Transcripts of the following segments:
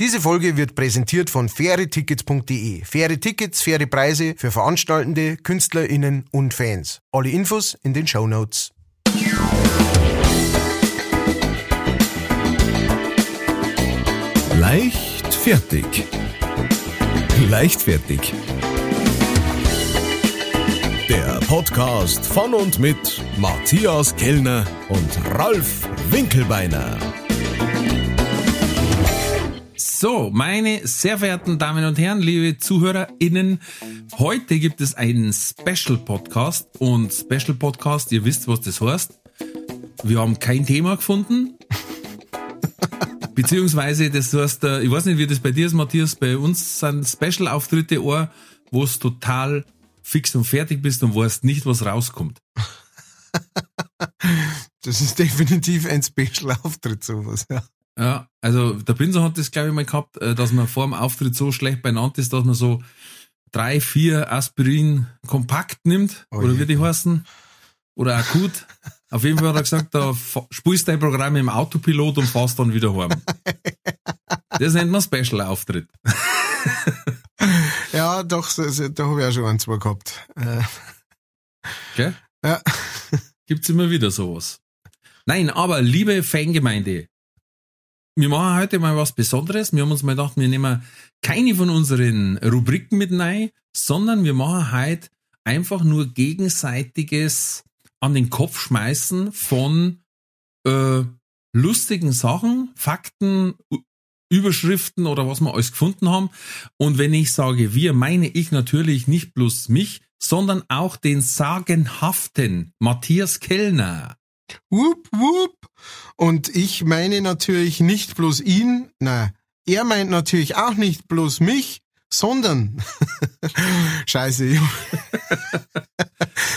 Diese Folge wird präsentiert von fairetickets.de. Faire Tickets, faire Preise für Veranstaltende, KünstlerInnen und Fans. Alle Infos in den Show Notes. Leicht fertig. Leichtfertig. Der Podcast von und mit Matthias Kellner und Ralf Winkelbeiner. So, meine sehr verehrten Damen und Herren, liebe ZuhörerInnen, heute gibt es einen Special Podcast und Special Podcast, ihr wisst, was das heißt. Wir haben kein Thema gefunden. Beziehungsweise, das heißt, äh, ich weiß nicht, wie das bei dir ist, Matthias, bei uns sind Special-Auftritte wo es total fix und fertig bist und weißt nicht, was rauskommt. Das ist definitiv ein Special-Auftritt, sowas, ja. Ja, also der Pinsel hat das, glaube ich, mal gehabt, äh, dass man vor dem Auftritt so schlecht beieinander ist, dass man so drei, vier Aspirin kompakt nimmt, oh oder wie die heißen, oder akut. Auf jeden Fall hat er gesagt, da spielst dein Programm im Autopilot und fährst dann wieder heim. Das nennt man Special-Auftritt. Ja, doch, da habe ich auch schon ein, zwei gehabt. Äh. Gell? Ja. Gibt's immer wieder sowas. Nein, aber liebe Fangemeinde, wir machen heute mal was Besonderes. Wir haben uns mal gedacht, wir nehmen keine von unseren Rubriken mit rein, sondern wir machen heute einfach nur gegenseitiges an den Kopf schmeißen von äh, lustigen Sachen, Fakten, Überschriften oder was wir alles gefunden haben. Und wenn ich sage wir, meine ich natürlich nicht bloß mich, sondern auch den sagenhaften Matthias Kellner. Wupp, wupp. Und ich meine natürlich nicht bloß ihn, na, er meint natürlich auch nicht bloß mich, sondern, scheiße,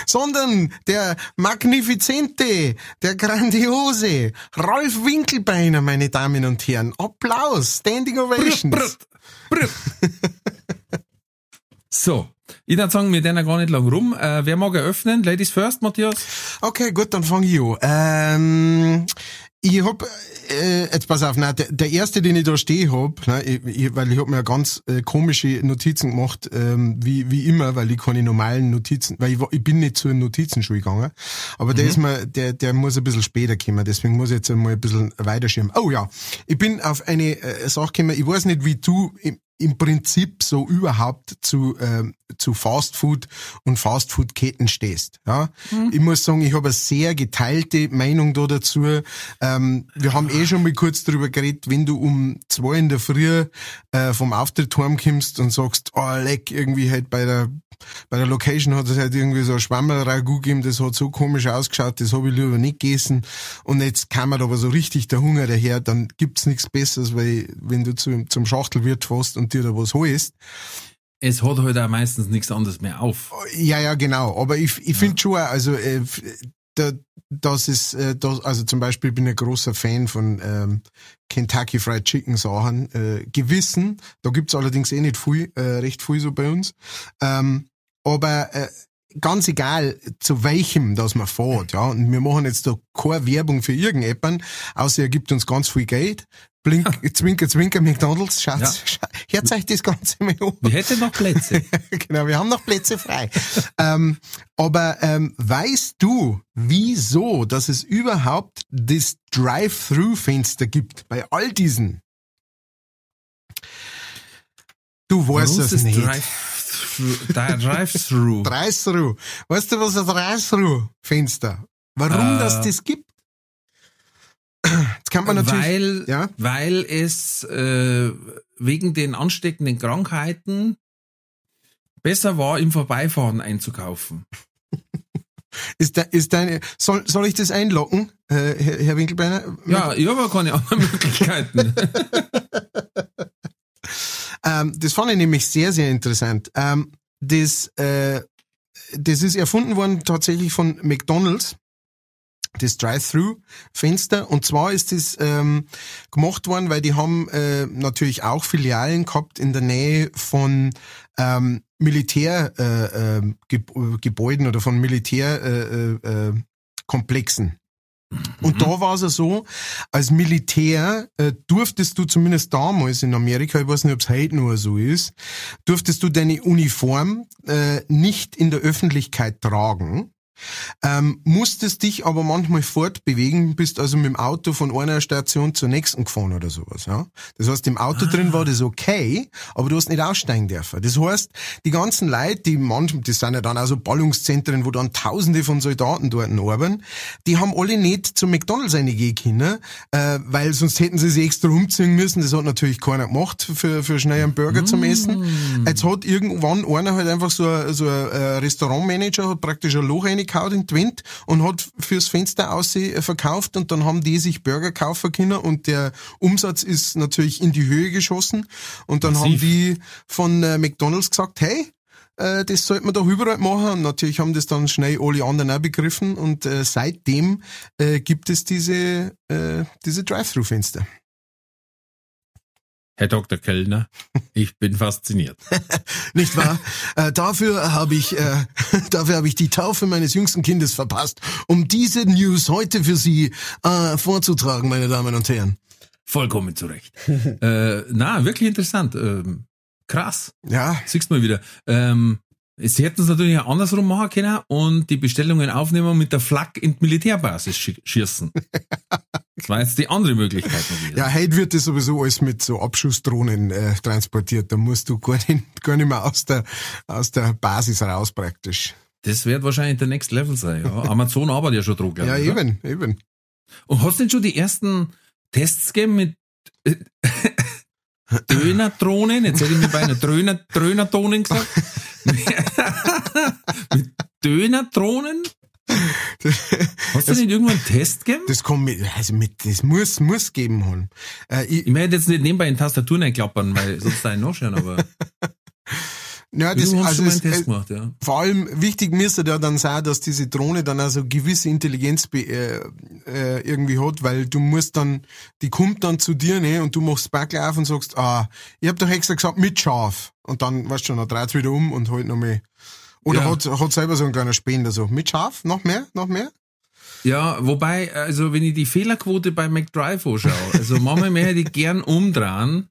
sondern der Magnifizente, der Grandiose, Rolf Winkelbeiner, meine Damen und Herren. Applaus, Standing Ovations. Brr, brr, brr. so, ich würde sagen, wir den gar nicht lang rum. Äh, wer mag eröffnen? Ladies first, Matthias? Okay, gut, dann fange ich an. Ähm, ich hab, äh, jetzt pass auf, nein, der, der erste, den ich da stehen hab, ne, ich, ich, weil ich hab mir ganz äh, komische Notizen gemacht, ähm, wie, wie immer, weil ich keine normalen Notizen, weil ich, ich bin nicht zur Notizenschule gegangen, aber mhm. der ist mir, der, der muss ein bisschen später kommen, deswegen muss ich jetzt einmal ein bisschen weiterschirmen. Oh ja, ich bin auf eine äh, Sache gekommen, ich weiß nicht, wie du im, im Prinzip so überhaupt zu, äh, zu Fastfood und Fastfood-Ketten stehst. Ja? Mhm. Ich muss sagen, ich habe eine sehr geteilte Meinung da dazu. Ähm, wir haben eh schon mal kurz darüber geredet, wenn du um zwei in der Früh äh, vom Auftritt heimkommst und sagst, oh leck, irgendwie halt bei der bei der Location hat es halt irgendwie so ein Schwammerl-Ragout gegeben, das hat so komisch ausgeschaut, das habe ich lieber nicht gegessen. Und jetzt kam mir aber so richtig der Hunger daher, dann gibt's nichts Besseres, weil wenn du zu, zum Schachtelwirt fährst und dir da was holst, es hat halt auch meistens nichts anderes mehr auf. Ja, ja, genau. Aber ich, ich finde ja. schon, also äh, da, das ist, äh, das, also zum Beispiel bin ich ein großer Fan von ähm, Kentucky Fried Chicken Sachen. Äh, Gewissen, da gibt's allerdings eh nicht viel, äh, recht viel so bei uns. Ähm, aber äh, ganz egal, zu welchem das man fährt, ja, und wir machen jetzt da keine Werbung für irgendjemanden, außer er gibt uns ganz viel Geld. Blink, zwinker, zwinker, McDonalds, Schatz, ja. hört euch das Ganze mal um. Wir hätten noch Plätze. genau, wir haben noch Plätze frei. ähm, aber ähm, weißt du, wieso, dass es überhaupt das Drive-Thru-Fenster gibt bei all diesen? Du weißt es nicht. Drive-Thru. Drive-Thru. Weißt du, was ein Drive-Thru-Fenster? Warum äh, das das gibt? Jetzt kann man natürlich, weil, ja? weil es äh, wegen den ansteckenden Krankheiten besser war, im Vorbeifahren einzukaufen. Ist, de, ist deine, soll, soll ich das einlocken, äh, Herr, Herr Winkelbeiner? Ja, ich habe keine anderen Möglichkeiten. Ähm, das fand ich nämlich sehr, sehr interessant. Ähm, das, äh, das ist erfunden worden tatsächlich von McDonalds das Drive-Thru-Fenster. Und zwar ist das ähm, gemacht worden, weil die haben äh, natürlich auch Filialen gehabt in der Nähe von ähm, Militärgebäuden äh, äh, Gebäuden oder von Militärkomplexen. Äh, äh, Und da war es ja so, als Militär äh, durftest du zumindest damals in Amerika, ich weiß nicht, ob es heute nur so ist, durftest du deine Uniform äh, nicht in der Öffentlichkeit tragen. Ähm, musstest dich aber manchmal fortbewegen, bist also mit dem Auto von einer Station zur nächsten gefahren oder sowas. Ja? Das heißt, im Auto ah. drin war das okay, aber du hast nicht aussteigen dürfen. Das heißt, die ganzen Leute, die manchmal, das sind ja dann auch so Ballungszentren, wo dann tausende von Soldaten dort arbeiten, die haben alle nicht zum McDonalds reingehen können, äh, weil sonst hätten sie sich extra umziehen müssen. Das hat natürlich keiner gemacht für, für schnell einen Burger mm. zum Essen. Jetzt hat irgendwann einer halt einfach so so ein Restaurantmanager, hat praktisch ein Loch reingekauft reingehauen in Wind und hat fürs Fenster aus verkauft und dann haben die sich Burger kaufen können und der Umsatz ist natürlich in die Höhe geschossen und dann Massiv. haben die von äh, McDonalds gesagt, hey, äh, das sollte man doch überall machen. Und natürlich haben das dann schnell alle anderen auch begriffen und äh, seitdem äh, gibt es diese, äh, diese Drive-Thru-Fenster. Herr Dr. Kellner, ich bin fasziniert. Nicht wahr? Äh, dafür habe ich, äh, dafür habe ich die Taufe meines jüngsten Kindes verpasst, um diese News heute für Sie äh, vorzutragen, meine Damen und Herren. Vollkommen zurecht. äh, na, wirklich interessant. Ähm, krass. Ja. Siehst mal wieder. Ähm, Sie hätten es natürlich auch andersrum machen können und die Bestellungen aufnehmen und mit der Flak in die Militärbasis schießen. Das war jetzt die andere Möglichkeit. Ja, heute wird das sowieso alles mit so Abschussdrohnen äh, transportiert. Da musst du gar nicht, gar nicht mehr aus der, aus der Basis raus praktisch. Das wird wahrscheinlich der Next Level sein. Ja. Amazon arbeitet ja schon dran, Ja, ich, eben, oder? eben. Und hast du denn schon die ersten Tests gegeben mit äh, Döner-Drohnen? Jetzt hätte ich mir bei einer Dröner-Drohnen gesagt. mit Döner-Drohnen? Hast du nicht irgendwann einen Test gegeben? Das kommt mit, also mit, das muss, muss geben haben. Äh, ich, ich möchte jetzt nicht nebenbei in Tastatur klappern, weil sonst sei noch schon, aber. Ja, das, also es, äh, gemacht, ja. vor allem wichtig müsste ja dann sein, dass diese Drohne dann also gewisse Intelligenz äh, äh, irgendwie hat, weil du musst dann, die kommt dann zu dir, ne, und du machst Backel auf und sagst, ah, ich hab doch extra gesagt mit scharf. Und dann, weißt du schon, dann dreht wieder um und halt noch mehr. Oder ja. hat, hat selber so ein kleiner Spender so, mit scharf, noch mehr, noch mehr? Ja, wobei, also wenn ich die Fehlerquote bei McDrive anschaue, also manchmal möchte ich gern umdrehen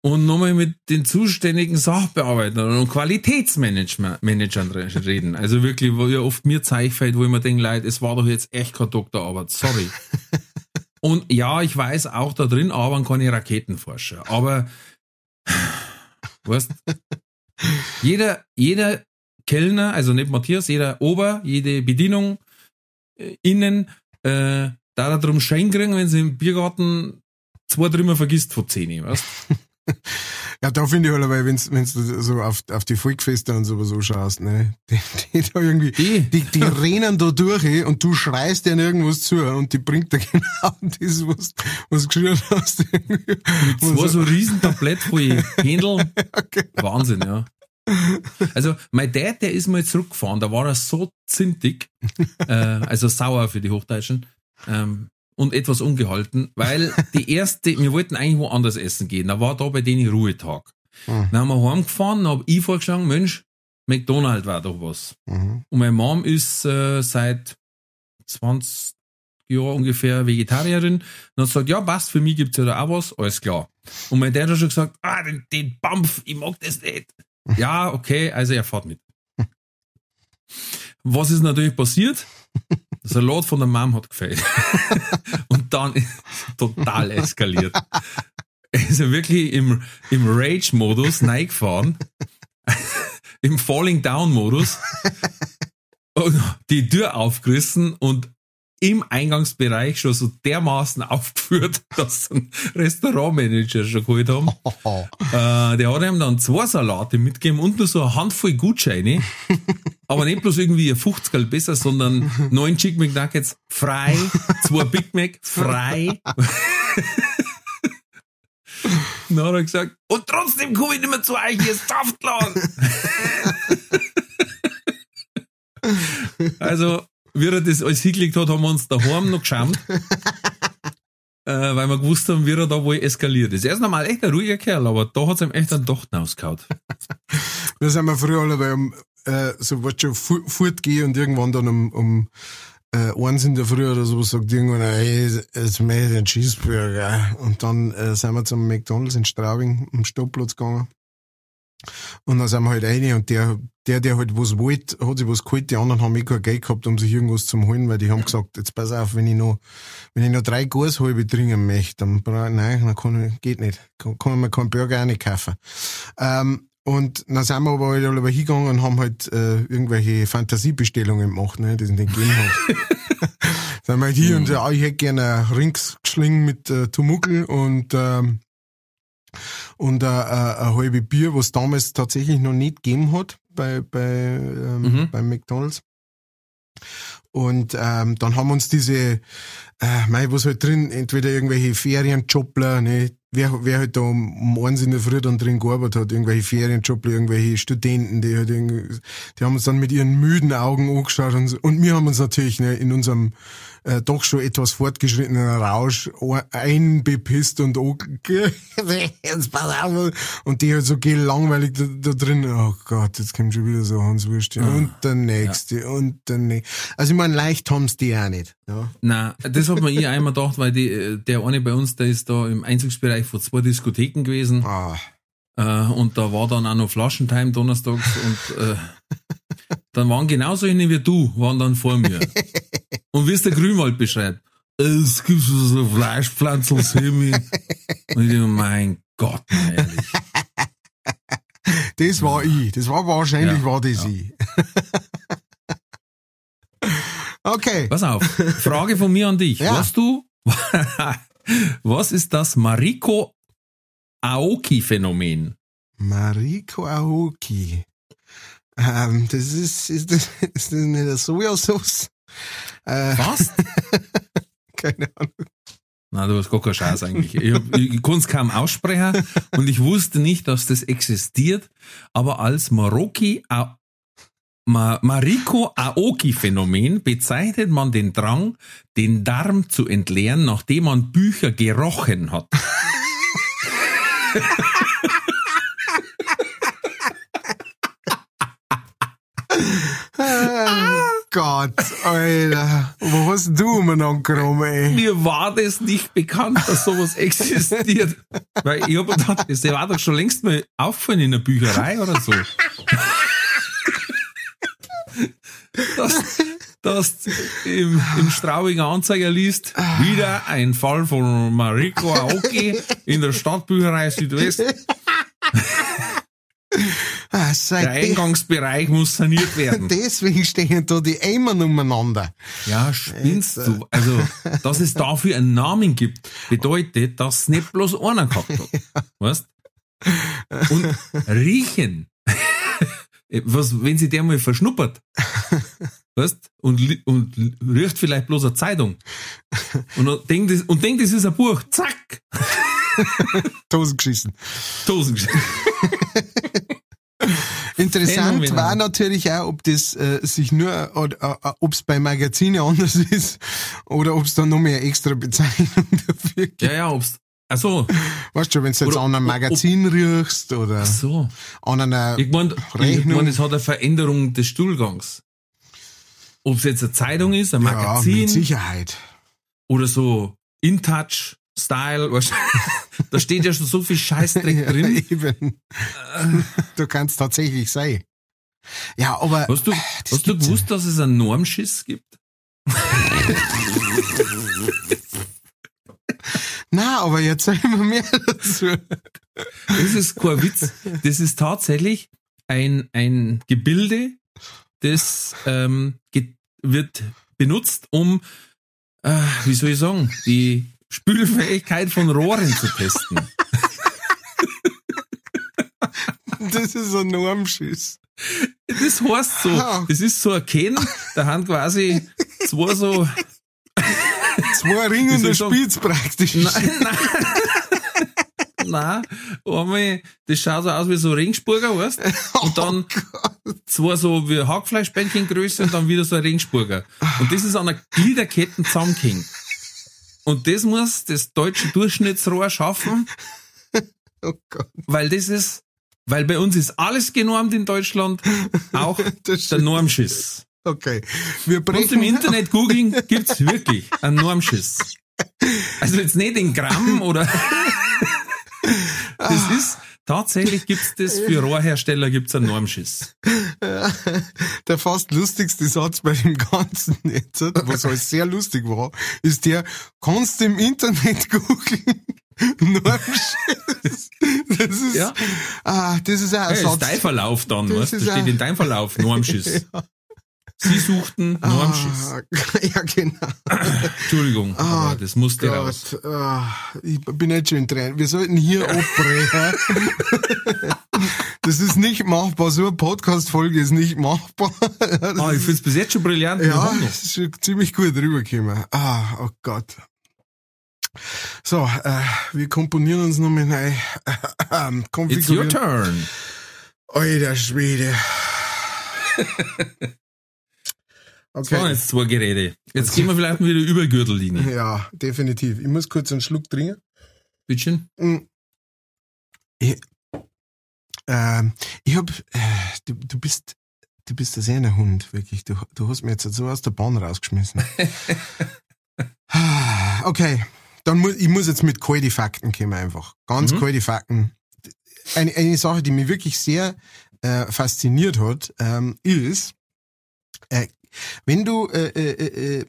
und nochmal mit den zuständigen Sachbearbeitern und Qualitätsmanagern reden. Also wirklich, wo ja oft mir zeigt, wo ich mir denke, Leute, es war doch jetzt echt keine Doktorarbeit, sorry. und ja, ich weiß auch da drin arbeiten keine Raketenforscher, aber weißt, jeder, jeder Kellner, also nicht Matthias, jeder Ober, jede Bedienung äh, innen, äh, da darum Schein kriegen, wenn sie im Biergarten zwei Trümmer vergisst von zehn, weißt Ja, da finde ich halt, weil wenn du so auf, auf die Volkfeste und sowas so schaust, ne, die, die da irgendwie, die, die, die rennen da durch eh, und du schreist denen irgendwas zu und die bringt da genau das, was, was geschrien hast. Mit zwei so riesen Tablett voll Händel. Okay. Wahnsinn, ja. Also, mein Dad, der ist mal zurückgefahren, da war er so zintig, äh, also sauer für die Hochdeutschen. Ähm, und etwas ungehalten, weil die erste, wir wollten eigentlich woanders essen gehen. Da war da bei denen Ruhetag. Mhm. Dann haben wir heimgefahren, habe ich vorgeschlagen, Mensch, McDonald war doch was. Mhm. Und meine Mom ist äh, seit 20 Jahren ungefähr Vegetarierin. Und hat gesagt, ja, passt, für mich gibt's ja da auch was, alles klar. Und mein Dad hat schon gesagt, ah, den, den Bampf, ich mag das nicht. Ja, okay, also er fährt mit. Was ist natürlich passiert? Der Salat von der Mom hat gefällt. und dann ist total eskaliert. Er ist ja wirklich im, im Rage-Modus reingefahren. Im Falling-Down-Modus. Die Tür aufgerissen und im Eingangsbereich schon so dermaßen aufgeführt, dass ein Restaurantmanager schon geholt haben. äh, der hat ihm dann zwei Salate mitgegeben und nur so eine Handvoll Gutscheine. aber nicht bloß irgendwie ein 50 besser, sondern neun Chicken McNuggets frei, zwei Big Mac frei. dann hat er gesagt, und trotzdem komme ich nicht mehr zu euch, ihr Saftladen. also, wie er das alles hingelegt hat, haben wir uns daheim noch geschämt. äh, weil wir gewusst haben, wie er da wohl eskaliert ist. Er ist normal echt ein ruhiger Kerl, aber da hat es ihm echt einen Dochten ausgehauen. Wir sind wir früher alle, weil um, äh, so was schon fortgehen und irgendwann dann um, um äh, eins in der Früh oder so sagt irgendwann, hey, jetzt möchte ich einen Cheeseburger. Und dann äh, sind wir zum McDonalds in Straubing am Stoppplatz gegangen. Und dann sind wir halt rein und der, der, der halt was wollte, hat sich was geholt, die anderen haben eh kein Geld gehabt, um sich irgendwas zu holen, weil die haben gesagt, jetzt pass auf, wenn ich noch, wenn ich noch drei Gashalbe trinken möchte, dann, bra- nein, dann kann ich, geht nicht. Kann, kann man keinen Burger auch nicht kaufen. Ähm, und dann sind wir aber halt alle hingegangen und haben halt äh, irgendwelche Fantasiebestellungen gemacht, ne, die es nicht gegeben hat. sind wir halt hier und ja, ich hätte gerne ein Ringsgeschling mit äh, Tumuckel und ähm, und äh, äh, ein halbe Bier, was damals tatsächlich noch nicht gegeben hat bei, bei, ähm, Mhm. bei McDonalds. Und ähm, dann haben uns diese, äh, mei, was halt drin, entweder irgendwelche Ferienjobler, ne, wer, wer halt da um, um eins in der Früh dann drin gearbeitet hat, irgendwelche Ferienjobler, irgendwelche Studenten, die halt irgendwie, die haben uns dann mit ihren müden Augen angeschaut und, und wir haben uns natürlich ne, in unserem äh, doch schon etwas fortgeschrittenen Rausch einbepisst und jetzt pass auf. und die halt so gelangweilig da, da drin, oh Gott, jetzt kommt schon wieder so Hans Würstchen und der nächste und der nächste. Also ich meine, leicht haben's die auch nicht. Ja. Na, das hat man ich einmal gedacht, weil die, der eine bei uns, der ist da im Einzugsbereich von zwei Diskotheken gewesen. Ah. Äh, und da war dann auch noch Flaschentime donnerstags und äh, dann waren genauso eine wie du, waren dann vor mir. Und wie es der Grünwald beschreibt, es gibt so Fleischpflanzen, Semi. Und ich denke, mein Gott, ehrlich. Das war ich. Das war wahrscheinlich Ja, war das ja. ich. okay. Pass auf, Frage von mir an dich. Ja. Weißt du, was ist das Mariko Aoki-Phänomen? Mariko Aoki. Ähm, das ist, ist das, ist das nicht Sojasauce? Äh, Was? keine Ahnung. Na, du hast gar keine Chance eigentlich. Ich, hab- ich konnte es kaum aussprechen und ich wusste nicht, dass das existiert, aber als Maroki A Ma Mariko Aoki-Phänomen bezeichnet man den Drang, den Darm zu entleeren, nachdem man Bücher gerochen hat. Oh Gott, Alter. Wo hast du mir noch gekommen, ey? Mir war das nicht bekannt, dass sowas existiert. Weil ich habe gedacht, das war doch schon längst mal auffallen in der Bücherei oder so. Dass, dass im, im Straubinger Anzeiger liest, wieder ein Fall von Mariko Aoki in der Stadtbücherei Südwest. Ah, Der Eingangsbereich muss saniert werden. Deswegen stehen da die Eimer umeinander. Ja, spinnst du. Also, dass es dafür einen Namen gibt, bedeutet, dass es nicht bloß einer gehabt hat. Weißt? Und riechen. Was, wenn sie der mal verschnuppert, weißt? Und, und riecht vielleicht bloß eine Zeitung. Und denkt, das, und denkt, das ist ein Buch. Zack! Dosen geschissen. Dosen. Interessant Phänomenal. war natürlich auch, ob das äh, sich nur, oder, äh, ob es bei Magazinen anders ist oder ob es da noch mehr extra Bezeichnung dafür gibt. Ja, ja, ob's. Ach so. Weißt du, wenn du jetzt Oder an einem ob- Magazin riechst oder Ach so. an einer Ich meine, ich Rechnung. mein, es hat eine Veränderung des Stuhlgangs. Ob es jetzt eine Zeitung ist, ein ja, Magazin. mit Sicherheit. oder so In-Touch Style, weißt du? Da steht ja schon so viel Scheißdreck drin. Eben. Du kannst tatsächlich sein. Ja, aber Hast du, hast du gewusst, dass es einen Normschiss gibt? Na, aber jetzt mal mehr dazu. Das ist kein Witz. Das ist tatsächlich ein, ein Gebilde, das ähm, wird benutzt, um, äh, wie soll ich sagen, die Spülfähigkeit von Rohren zu testen. Das ist ein Normschiss. Das heißt so, das ist so ein Ken, da haben quasi zwei so Zwei Ringe und ein? Spitz praktisch. Nein, nein. nein, einmal, das schaut so aus wie so Ringspurger, weißt Und dann zwei so wie Hackfleischbändchengröße und dann wieder so ein Ringspurger. Und das ist an einer Gliederkette zusammengehängt. Und das muss das deutsche Durchschnittsrohr schaffen, Oh Gott, weil das ist, weil bei uns ist alles genormt in Deutschland, auch der Normschiss. Okay. Wir Wenn du im brechen. Internet googeln, gibt's wirklich einen Normschiss. Also jetzt nicht in Gramm oder. Das ist, tatsächlich gibt's das für Rohrhersteller gibt's einen Normschiss. Der fast lustigste Satz bei dem Ganzen jetzt, was halt sehr lustig war, ist der, kannst du im Internet googeln? Normschiss. Das ist, Ja. ah, das ist auch ein Ja, ist Satz. dein Verlauf dann, Das weißt du? ist Da steht in deinem Verlauf Normschiss. Sie suchten Normschiss. Ah, ja, genau. Entschuldigung, Ah, aber das musste raus. Gott, ah, ich bin jetzt schon in Tränen. Wir sollten hier abbrechen. das ist nicht machbar. So eine Podcast-Folge ist nicht machbar. Das Ah, ich ist- find's bis jetzt schon brillant. Ja, es ist schon ziemlich gut rübergekommen. Ah, oh Gott. So, äh, wir komponieren uns nochmal neu. Ähm, It's your turn. Alter Schwede. Das waren Okay. jetzt zwei Geräte. Jetzt gehen wir vielleicht mal wieder über Gürtellinie. Ja, definitiv. Ich muss kurz einen Schluck trinken. Bitteschön. Mm. Ich, ähm, ich hab, äh, du, du bist, du bist ein sehr Hund, wirklich. Du, du hast mir jetzt so aus der Bahn rausgeschmissen. Okay, dann muss, ich muss jetzt mit kalte Fakten kommen einfach. Ganz Mhm. kalte Fakten. Eine, eine Sache, die mich wirklich sehr äh, fasziniert hat, ähm, ist, äh, wenn du, äh, äh, äh, äh,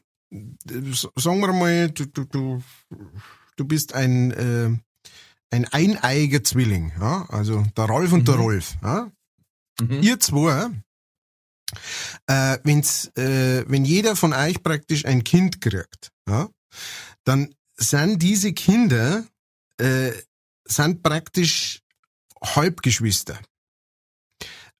sagen wir mal, du, du, du, du bist ein, äh, ein eineiiger Zwilling, ja? also der Ralf und der Mhm. Rolf. Ja? Mhm. Ihr zwei, äh, wenn's, äh, wenn jeder von euch praktisch ein Kind kriegt, ja, dann sind diese Kinder äh, sind praktisch Halbgeschwister,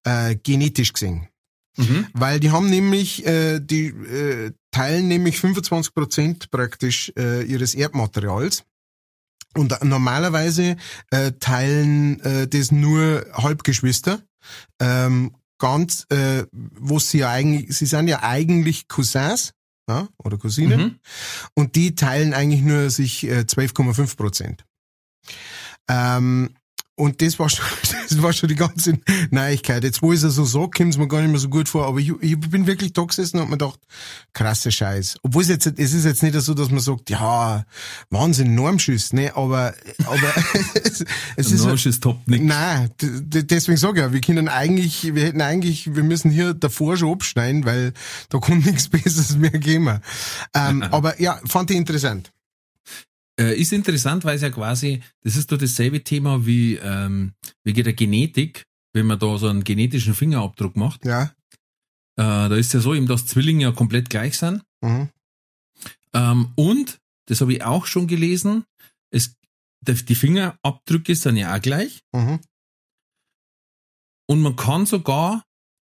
äh, genetisch gesehen. Mhm. Weil die haben nämlich, äh, die äh, teilen nämlich 25 Prozent praktisch äh, ihres Erbmaterials. Und normalerweise äh, teilen äh, das nur Halbgeschwister. Ähm, ganz, äh, wo sie ja eigentlich, sie sind ja eigentlich Cousins, ja, oder Cousinen. Mhm. Und die teilen eigentlich nur sich äh, 12,5 Prozent. Ähm, und das war schon, das war schon die ganze Neuigkeit. Jetzt, wo ich es so sage, kommt es mir gar nicht mehr so gut vor, aber ich, ich bin wirklich da gesessen und hab mir gedacht, krasse Scheiß. Obwohl es jetzt, es ist jetzt nicht so, dass man sagt, ja, Wahnsinn, Normschiss, ne, aber, aber, es, es ist, Normschiss top nix. Nein, deswegen sage ich ja, wir können eigentlich, wir hätten eigentlich, wir müssen hier davor schon abschneiden, weil da kommt nichts Besseres mehr geben. Ähm, aber ja, fand ich interessant. Äh, ist interessant, weil es ja quasi, das ist doch dasselbe Thema wie ähm, wegen der Genetik, wenn man da so einen genetischen Fingerabdruck macht. Ja. Äh, da ist ja so eben, dass Zwillinge ja komplett gleich sind. Mhm. Ähm, und, das habe ich auch schon gelesen, es, die Fingerabdrücke sind ja auch gleich. Mhm. Und man kann sogar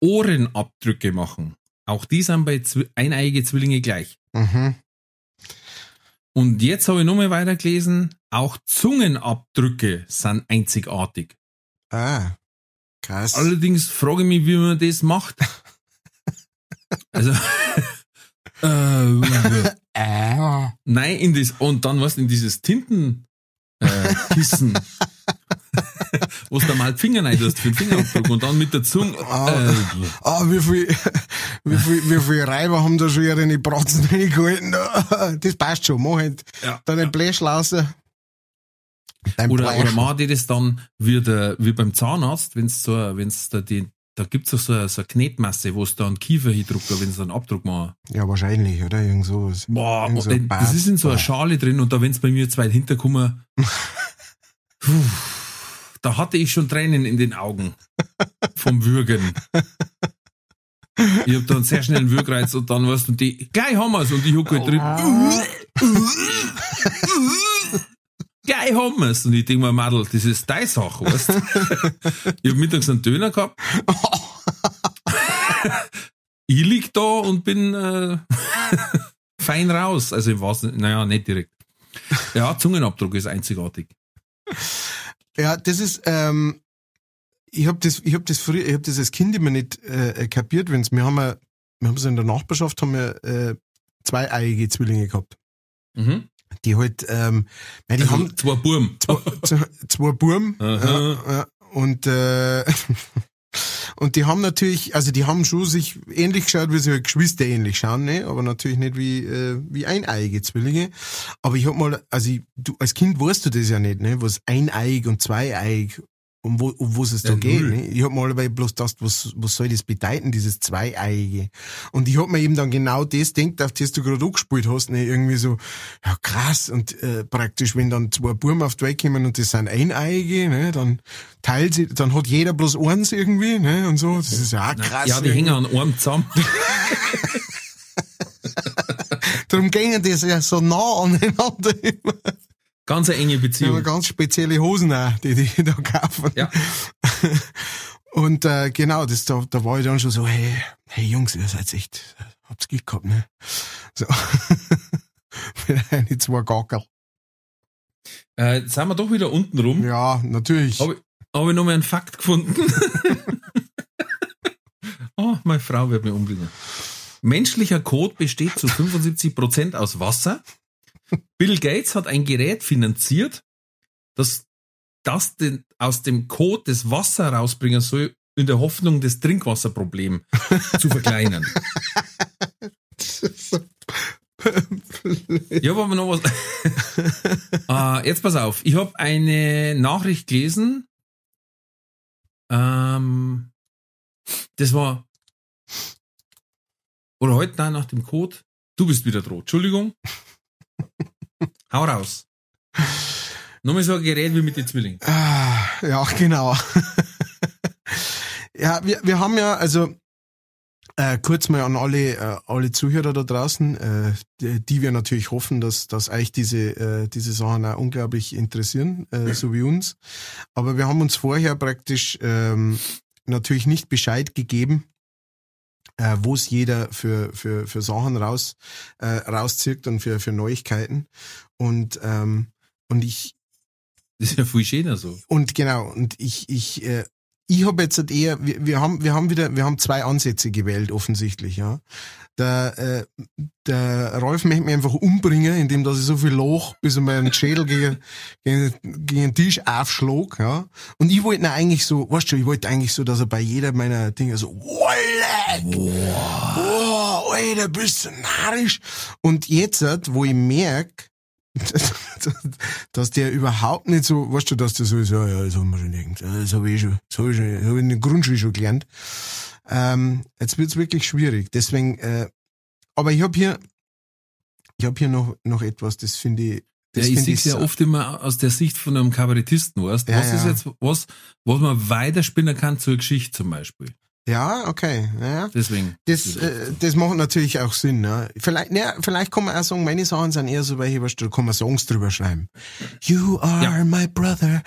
Ohrenabdrücke machen. Auch die sind bei Zwi eineige Zwillinge gleich. Mhm. Und jetzt habe ich nochmal weitergelesen, auch Zungenabdrücke sind einzigartig. Ah. Krass. Allerdings frage ich mich, wie man das macht. Also, äh, Äh. nein, in das, und dann was in dieses Tinten, äh, Wo du da mal die Finger rein tust für den Fingerabdruck und dann mit der Zunge, Ah. äh, Ah, wie viel, wie viel, wie viel Reiber haben da schon ihre Bratzen reingehalten? Das passt schon, mach halt Ja. deinen Bläschlauser. Dein Oder, Blech. oder machen die das dann wie, der, wie beim Zahnarzt, wenn's so, wenn's da die, da gibt's doch so, eine- so eine Knetmasse, wo es da einen Kiefer hindruckt, wenn sie einen Abdruck machen. Ja, wahrscheinlich, oder? Irgend sowas. Boah, Irgend so das Bad- ist in so einer. Schale drin und da wenn's bei mir zwei hinterkommen, da hatte ich schon Tränen in den Augen vom Würgen. Ich hab da einen sehr schnellen Würgreiz und dann weißt du, die, gleich haben wir's und ich hucke halt drin. Gleich haben wir's. Und ich denk mir, Madel, das ist deine Sache, weißt du? Ich hab mittags einen Döner gehabt. ich lieg da und bin äh, fein raus. Also im wahrsten, naja, nicht direkt. Ja, Zungenabdruck ist einzigartig. Ja, das ist, ähm, ich hab das, ich hab das früher, ich hab das als Kind immer nicht äh, kapiert, wenn's, wir haben ja, wir haben so in der Nachbarschaft haben wir äh, zweieiige Zwillinge gehabt. Mhm. Die halt, ähm, ja, die Also, haben zwei Burm. zwei, zwei, zwei Aha. ja, ja, und äh, Und die haben natürlich, also die haben schon sich ähnlich geschaut, wie sie halt Geschwister ähnlich schauen, ne? aber natürlich nicht wie, äh, wie eineiige Zwillinge. Aber ich hab mal, also ich, du, als Kind weißt du das ja nicht, ne? was eineig und zweieig um wo, um was es da Ja, geht. null. Ne? Ich hab mal dabei bloß gedacht, was, was soll das bedeuten, dieses Zweieiige? Und ich hab mir eben dann genau das denkt, auf das du gerade angespielt hast, ne? irgendwie so, ja krass, und äh, praktisch, wenn dann zwei Buben auf die Welt kommen und das sind Eineige, ne? dann teilt sie, dann hat jeder bloß eins irgendwie, ne? und so, das ist ja auch krass. Ja, die irgendwie. hängen an einem zusammen. Darum gingen das ja so nah aneinander. immer. Ganz eine enge Beziehung. ganz spezielle Hosen auch, die die da kaufen. Ja. Und äh, genau, das da, da war ich dann schon so, hey, hey Jungs, ihr seid echt, habt's Glück gehabt, ne? So. Mit eine zwei Gackel. Äh, jetzt sind wir doch wieder unten rum. Ja, natürlich. Habe hab ich noch mal einen Fakt gefunden. oh, meine Frau wird mir umbringen. Menschlicher Kot besteht zu 75% aus Wasser. Bill Gates hat ein Gerät finanziert, das, das den, aus dem Kot das Wasser rausbringen soll, in der Hoffnung, das Trinkwasserproblem zu verkleinern. Ich habe aber noch was. äh, jetzt pass auf, ich habe eine Nachricht gelesen. Ähm, das war. Oder heute nein, nach dem Code. Du bist wieder dran. Entschuldigung. Hau raus. Nochmal so ein Gerät wie mit den Zwillingen. Ah, ja, genau. ja, wir, wir haben ja, also äh, kurz mal an alle, äh, alle Zuhörer da draußen, äh, die, die wir natürlich hoffen, dass, dass euch diese, äh, diese Sachen auch unglaublich interessieren, äh, so wie uns. Aber wir haben uns vorher praktisch ähm, natürlich nicht Bescheid gegeben, äh, wo es jeder für, für, für Sachen raus, äh, rauszirkt und für, für Neuigkeiten. Und, ähm, und ich, Das ist ja viel schöner so. und genau, und ich, ich, äh, ich habe jetzt halt eher, wir, wir haben, wir haben wieder, wir haben zwei Ansätze gewählt, offensichtlich, ja. Der, äh, der Rolf möchte mich einfach umbringen, indem dass ich so viel Loch bis in meinen Schädel gegen, gegen, gegen den Tisch aufschlag, ja. Und ich wollte eigentlich so, weißt du, ich wollte eigentlich so, dass er bei jeder meiner Dinge so, Wolle! Wow, Alter, bist du narrisch? Und jetzt, wo ich merk, dass der überhaupt nicht so, weißt du, dass der so ist, ja, ja, das haben wir schon ja, das habe ich schon, das habe ich schon, das habe ich in der Grundschule schon gelernt. Ähm, jetzt wird's wirklich schwierig. Deswegen, äh, aber ich habe hier, ich habe hier noch, noch etwas, das finde ich, Ja, das ich finde sehe es ja so- oft immer aus der Sicht von einem Kabarettisten, weißt Ja, Was ist ja. jetzt was, was man weiterspinnen kann zur Geschichte zum Beispiel? Ja, okay, ja. Deswegen. Das, äh, das macht natürlich auch Sinn. Ne? Vielleicht, ne, vielleicht kann man auch sagen, meine Sachen sind eher so welche, da kann man Songs drüber schreiben. You are Ja. my brother,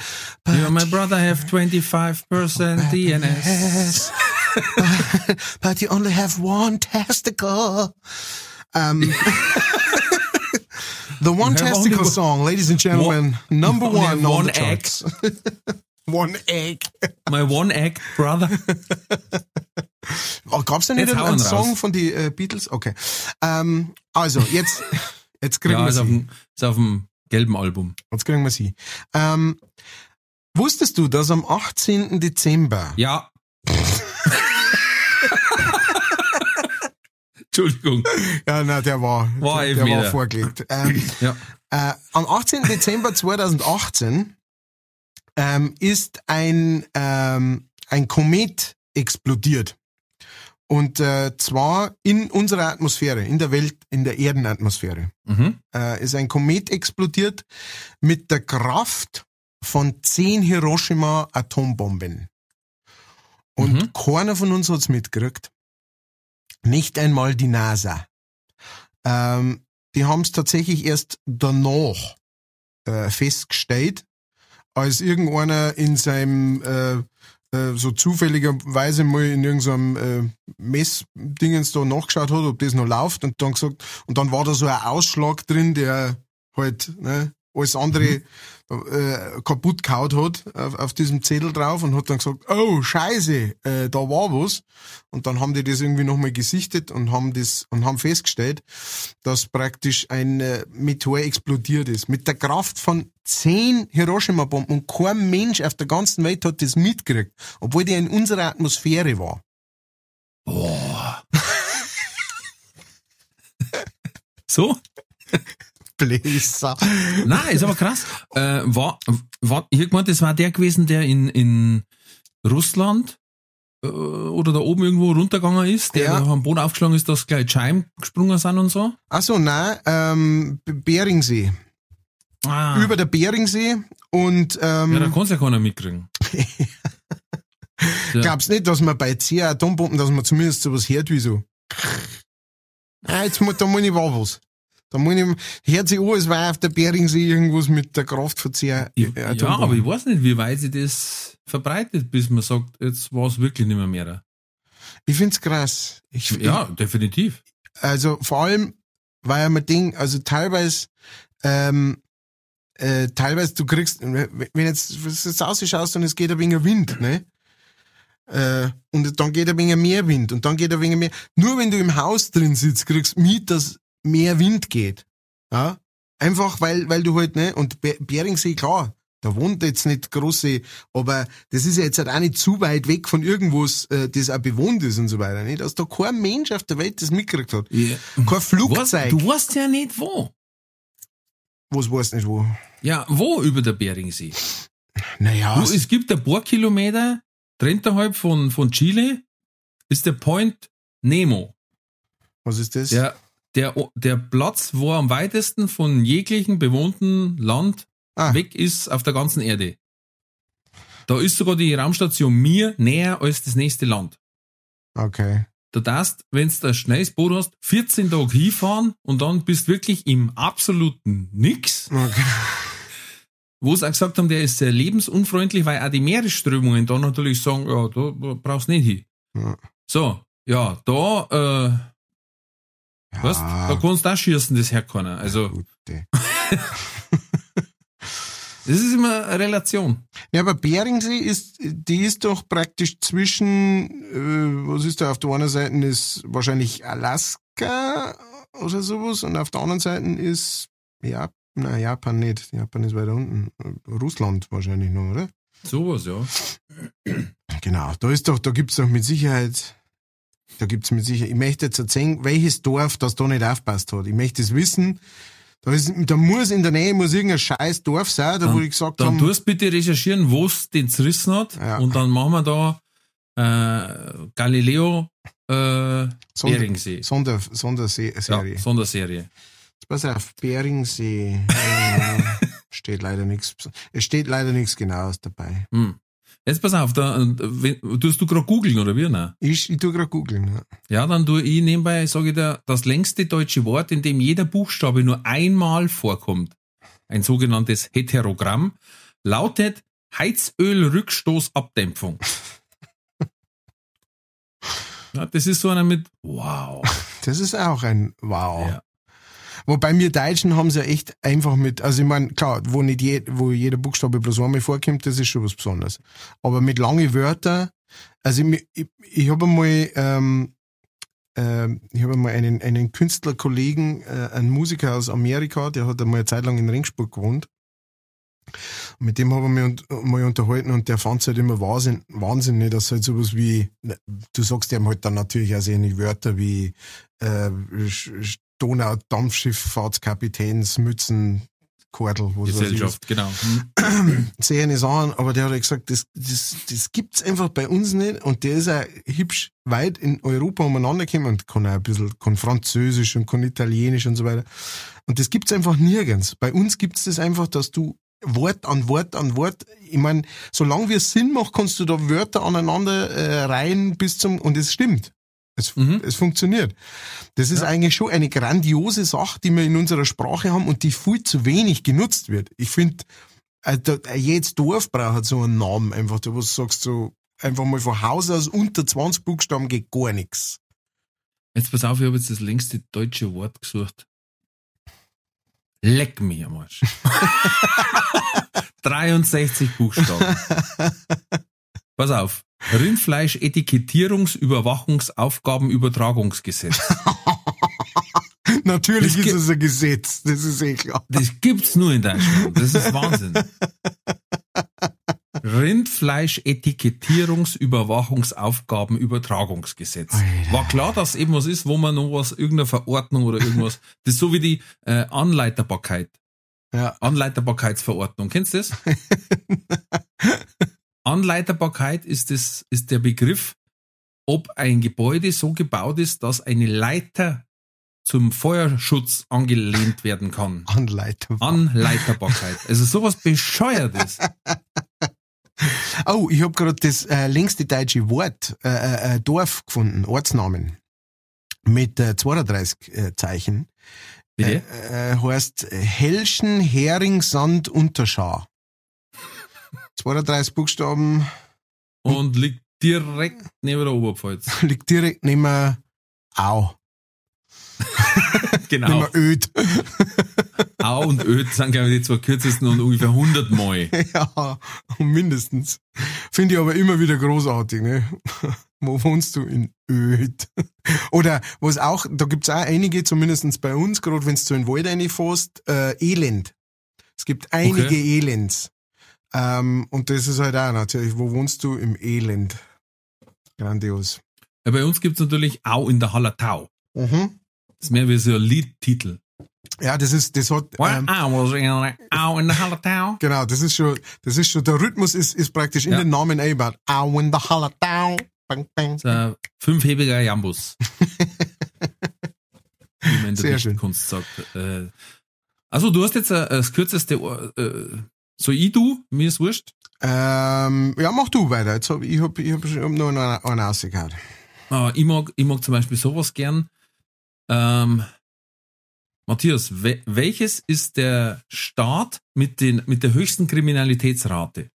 but Ja, my brother have 25% DNS. Yes. but you only have one testicle. Um, the one testicle one- song, ladies and gentlemen, number only one on one the charts. one egg. My one act brother. Oh, gab's nicht Jetzt einen, hau einen Song raus. von die äh, Beatles? Okay. Ähm, also, jetzt, jetzt kriegen Ja, wir ist auf, sie. dem, ist auf dem gelben Album. Jetzt kriegen wir sie. Ähm, wusstest du, dass am 18. Dezember Ja. Entschuldigung. Ja, na, der war, War der, der war vorgelegt. Ähm, Ja. äh, am 18. Dezember 2018 ähm, ist ein, ähm, ein Komet explodiert. Und äh, zwar in unserer Atmosphäre, in der Welt, in der Erdenatmosphäre. Mhm. Äh, ist ein Komet explodiert mit der Kraft von 10 Hiroshima Atombomben. Und Mhm. keiner von uns hat's mitgekriegt. Nicht einmal die NASA. Ähm, die haben es tatsächlich erst danach äh, festgestellt, als irgendeiner in seinem äh, äh, so zufälligerweise mal in irgendeinem äh, Messdingens da nachgeschaut hat, ob das noch läuft und dann gesagt, und dann war da so ein Ausschlag drin, der halt, ne, alles andere äh, kaputt gehaut hat auf, auf diesem Zettel drauf und hat dann gesagt, oh Scheiße, äh, da war was. Und dann haben die das irgendwie nochmal gesichtet und haben das und haben festgestellt, dass praktisch ein äh, Meteor explodiert ist. Mit der Kraft von zehn Hiroshima-Bomben und kein Mensch auf der ganzen Welt hat das mitgekriegt, obwohl der in unserer Atmosphäre war. Boah. so? Bläser. Nein, ist aber krass. Äh, war, war, ich hab gemeint, das war der gewesen, der in, in Russland äh, oder da oben irgendwo runtergegangen ist, der Ja. am Boden aufgeschlagen ist, dass gleich Scheiben gesprungen sind und so. Ach so, nein, ähm, Beringsee. Ah, Über der Beringsee und ähm, ja, da kann's ja keiner mitkriegen. Ja. glaubst nicht, dass man bei 10 Atombomben, dass man zumindest sowas hört wie so. Ah, jetzt muss, da muss ich war was. Da muss ich, hört sich an, es war auf der Beringsee irgendwas mit der Kraft von 10 Ja, ja, aber ich weiß nicht, wie weit sich das verbreitet, bis man sagt, jetzt war es wirklich nicht mehr mehr. Ich find's krass. Ich, Ja, definitiv. ich, also vor allem, weil ja mein Ding, also teilweise, ähm, äh, teilweise du kriegst, wenn jetzt, wenn du jetzt ausschaust und es geht ein wenig Wind, ne? Äh, und dann geht ein wenig mehr Wind und dann geht ein wenig mehr. Nur wenn du im Haus drin sitzt, kriegst du mit, dass mehr Wind geht. Ja? Einfach weil, weil du halt, ne, und Be- Beringsee, klar, da wohnt jetzt nicht große, aber das ist ja jetzt halt auch nicht zu weit weg von irgendwas, äh, das auch bewohnt ist und so weiter, nicht? Dass da kein Mensch auf der Welt das mitgekriegt hat. Ja. Kein Flugzeug. du weißt ja nicht wo. Was weiß nicht wo. Ja, wo über der Beringsee? Naja, Du, es gibt ein paar Kilometer, trennt von, von Chile, ist der Point Nemo. was ist das? Der, der, der Platz, wo am weitesten von jeglichen bewohnten Land Ah. weg ist auf der ganzen Erde. Da ist sogar die Raumstation Mir näher als das nächste Land. Okay. Du darfst, wenn du ein schnelles Boot hast, 14 Tage hinfahren und dann bist wirklich im absoluten Nix. okay. Wo sie auch gesagt haben, der ist sehr lebensunfreundlich, weil auch die Meeresströmungen da natürlich sagen, ja, da brauchst du nicht hin. Ja. So, ja, da, äh, Ja, weißt, da kannst du auch schießen, das keiner. Also, gut, eh. das ist immer eine Relation. Ja, aber Beringsee ist, die ist doch praktisch zwischen, äh, was ist da, auf der einen Seite ist wahrscheinlich Alaska oder sowas und auf der anderen Seite ist, ja, na, Japan nicht. Japan ist weiter unten. Russland wahrscheinlich noch, oder? Sowas, ja. Genau, da ist doch, da gibt's doch mit Sicherheit, da gibt's mit Sicherheit, ich möchte jetzt erzählen, welches Dorf das da nicht aufpasst hat. Ich möchte es wissen. Da, ist, da muss in der Nähe muss irgendein scheiß Dorf sein, da wo ich gesagt Dann habe, tust bitte recherchieren, wo es den zerrissen hat. Ja. Und dann machen wir da äh, Galileo äh, Sonder, Beringsee. Sonder, Sonderserie. Ja, Sonderserie. Pass auf, Beringsee. Äh, steht leider nichts. Es steht leider nichts Genaues dabei. Hm. Jetzt pass auf, da, wenn, tust du gerade googeln oder wie? Nein? Ich, ich tu grad googeln. Ja. Ja, dann tue ich nebenbei, sage ich dir, das längste deutsche Wort, in dem jeder Buchstabe nur einmal vorkommt, ein sogenanntes Heterogramm, lautet Heizölrückstoßabdämpfung. Ja, das ist so einer mit Wow. Das ist auch ein Wow. Ja. Wobei wir Deutschen haben es ja echt einfach mit, also ich meine, klar, wo nicht je, wo jeder Buchstabe bloß einmal vorkommt, das ist schon was Besonderes. Aber mit lange Wörter, also ich, ich, ich habe einmal, ähm, ähm, ich habe einmal einen, einen Künstlerkollegen, äh, einen Musiker aus Amerika, der hat einmal eine Zeit lang in Ringsburg gewohnt. Und mit dem habe ich mich mal unterhalten und der fand es halt immer Wahnsinn, wahnsinnig, dass halt sowas wie, du sagst ihm halt dann natürlich auch solche Wörter wie äh, Sch- Sch- Donau-Dampfschifffahrtskapitänsmützen, Kordel. Gesellschaft, genau. Sehr eine Sachen, aber der hat halt gesagt, das, das, das gibt's einfach bei uns nicht und der ist auch hübsch weit in Europa umeinander gekommen und kann auch ein bisschen, kann Französisch und kann Italienisch und so weiter. Und das gibt's einfach nirgends. Bei uns gibt's das einfach, dass du Wort an Wort an Wort, ich meine, solange es Sinn macht, kannst du da Wörter aneinander äh, reihen bis zum, und es stimmt. Es, Mhm. es funktioniert. Das ist eigentlich schon eine grandiose Sache, die wir in unserer Sprache haben und die viel zu wenig genutzt wird. Ich finde, also, jedes Dorf braucht so einen Namen einfach, wo du sagst so, einfach mal von Haus aus unter 20 Buchstaben geht gar nichts. Jetzt pass auf, ich habe jetzt das längste deutsche Wort gesucht. Leck mich am Arsch. 63 Buchstaben. Pass auf. Rindfleisch Etikettierungsüberwachungsaufgabenübertragungsgesetz. Natürlich Das ist es ein Gesetz, das ist eh klar. Das gibt's nur in Deutschland. Das ist Wahnsinn. Rindfleisch Etikettierungsüberwachungsaufgabenübertragungsgesetz. Alter. War klar, dass eben was ist, wo man noch was, irgendeine Verordnung oder irgendwas, das ist so wie die äh, Anleiterbarkeit. Ja. Anleiterbarkeitsverordnung. Kennst du das? Anleiterbarkeit ist das, ist der Begriff, ob ein Gebäude so gebaut ist, dass eine Leiter zum Feuerschutz angelehnt werden kann. Anleiter. Anleiterbarkeit. Also sowas Bescheuertes. Oh, ich habe gerade das äh, längste deutsche Wort, äh, äh, äh, Dorf gefunden, Ortsnamen. Mit äh, 32 äh, Zeichen. Bitte? Äh, äh, heißt Helschen, Hering, Sand, Unterschar. 32 Buchstaben, Und liegt direkt neben der Oberpfalz. liegt direkt neben Au. Genau. Neben Öd. Au und Öd sind, glaube ich, die zwei kürzesten und ungefähr 100 Mal. ja, mindestens. Finde ich aber immer wieder großartig, ne? Wo wohnst du? In Öd. Oder was auch, da gibt's auch einige, zumindestens bei uns, gerade wenn du in den Wald reinfährst, äh, Elend. Es gibt einige Okay. Elends. Ähm, und das ist halt auch natürlich, wo wohnst du? Im Elend. Grandios. Ja, bei uns gibt's natürlich Au in der Hallertau. Mhm. Das ist mehr wie so ein Liedtitel. Ja, das ist, das hat, ähm, der Au in der Hallertau. genau, das ist schon, das ist schon, der Rhythmus ist, ist praktisch in Ja. den Namen eingebaut. Au in the Hallertau. Bang, bang. So ein fünfhebiger Jambus. Wie man in der Sehr schön. Dichtkunst sagt. Äh, also du hast jetzt äh, das kürzeste, äh, so ich du, mir ist wurscht. Ähm, ja, mach du weiter. Jetzt hab, ich hab, ich hab, schon- noch einen, einen rausgehauen. Äh, ich, mag, ich mag zum Beispiel sowas gern. Ähm, Matthias, we welches ist der Staat mit, den, mit der höchsten Kriminalitätsrate?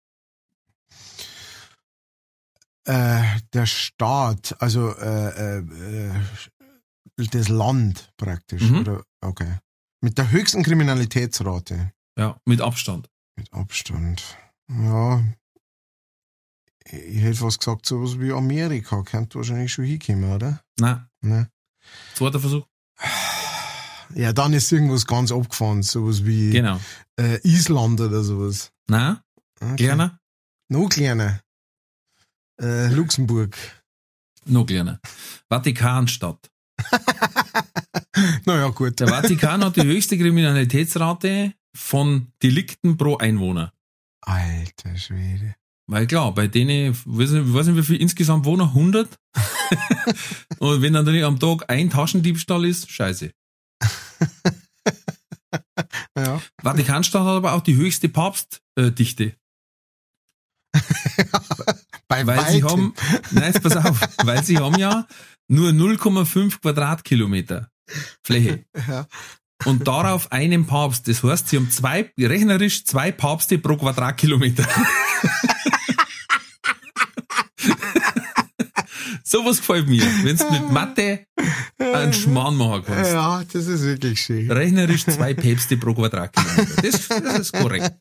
Äh, der Staat, also äh, äh, äh, das Land praktisch, Mhm. oder? Okay. Mit der höchsten Kriminalitätsrate. Ja, mit Abstand. Mit Abstand. Ja. Ich hätte fast gesagt, sowas wie Amerika. Könnte wahrscheinlich schon hinkommen, oder? Na, Ne? zweiter Versuch. Ja, dann ist irgendwas ganz abgefahren. Sowas wie Genau. äh, Island oder sowas. Na, Okay. kleiner? Noch kleiner. Äh, Luxemburg. Noch kleiner. Vatikanstadt. naja, gut. Der Vatikan hat die höchste Kriminalitätsrate von Delikten pro Einwohner. Alter Schwede. Weil klar, bei denen, weiß nicht, ich weiß nicht wie viel insgesamt wohnen, 100. Und wenn dann natürlich am Tag ein Taschendiebstahl ist, scheiße. Ja. Vatikanstadt hat aber auch die höchste Papstdichte. Bei Weil sie haben, nein, jetzt pass auf, weil sie haben ja nur 0,5 Quadratkilometer Fläche. Ja. Und darauf einen Papst. Das heißt, sie haben zwei, rechnerisch zwei Papste pro Quadratkilometer. Sowas gefällt mir, wenn du mit Mathe einen Schmarrn machen kannst. Ja, das ist wirklich schön. Rechnerisch zwei Päpste pro Quadratkilometer. Das, das ist korrekt.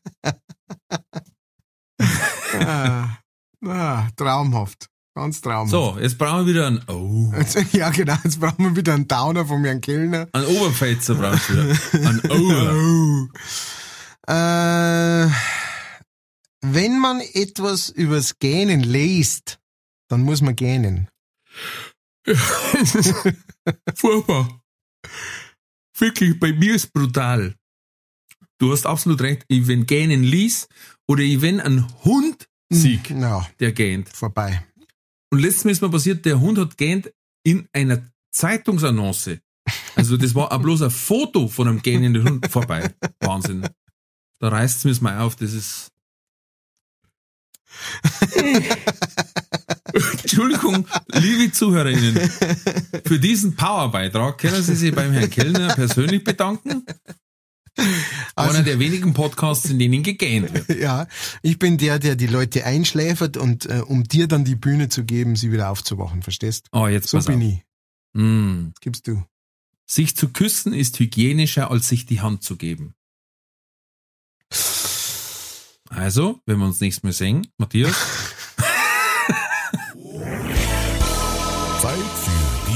Ah, ah, traumhaft. Ganz traumhaft. So, jetzt brauchen wir wieder einen, oh, Jetzt, ja, genau. Jetzt brauchen wir wieder einen Downer von Herrn Kellner. einen Oberpfälzer brauchst du wieder. Einen oh. Oh. Äh, wenn man etwas übers Gähnen liest, dann muss man gähnen. Furchtbar. Wirklich, bei mir ist brutal. Du hast absolut recht. Ich wenn gähnen ließ oder ich wenn ein Hund sieg, Ja, der gähnt. vorbei. Und letztes Mal ist mir passiert, der Hund hat gähnt in einer Zeitungsannonce. Also das war auch bloß ein Foto von einem gähnenden Hund vorbei. Wahnsinn. Da reißt es mir's mal auf, das ist. Entschuldigung, liebe ZuhörerInnen, für diesen Powerbeitrag können Sie sich beim Herrn Kellner persönlich bedanken. Also, Einer der wenigen Podcasts, in denen gegähnt wird. Ja, ich bin der, der die Leute einschläfert und äh, um dir dann die Bühne zu geben, sie wieder aufzuwachen, verstehst? Oh, jetzt So bin auf. ich. Mm. Was gibst du? Sich zu küssen ist hygienischer, als sich die Hand zu geben. Also, wenn wir uns nächstes Mal sehen, Matthias,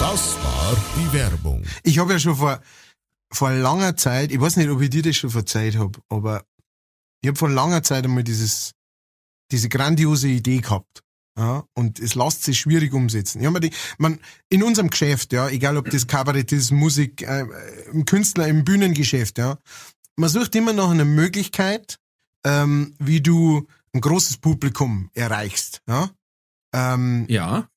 Das war die Werbung. Ich habe ja schon vor, vor langer Zeit, ich weiß nicht, ob ich dir das schon verzeiht habe, aber ich habe vor langer Zeit einmal dieses, diese grandiose Idee gehabt. Ja, und es lässt sich schwierig umsetzen. Ja, man, die, man, in unserem Geschäft, ja, egal ob das Kabarett ist, Musik, äh, ein Künstler im Bühnengeschäft, ja, man sucht immer noch eine Möglichkeit, ähm, wie du ein großes Publikum erreichst. Ja, ähm, Ja.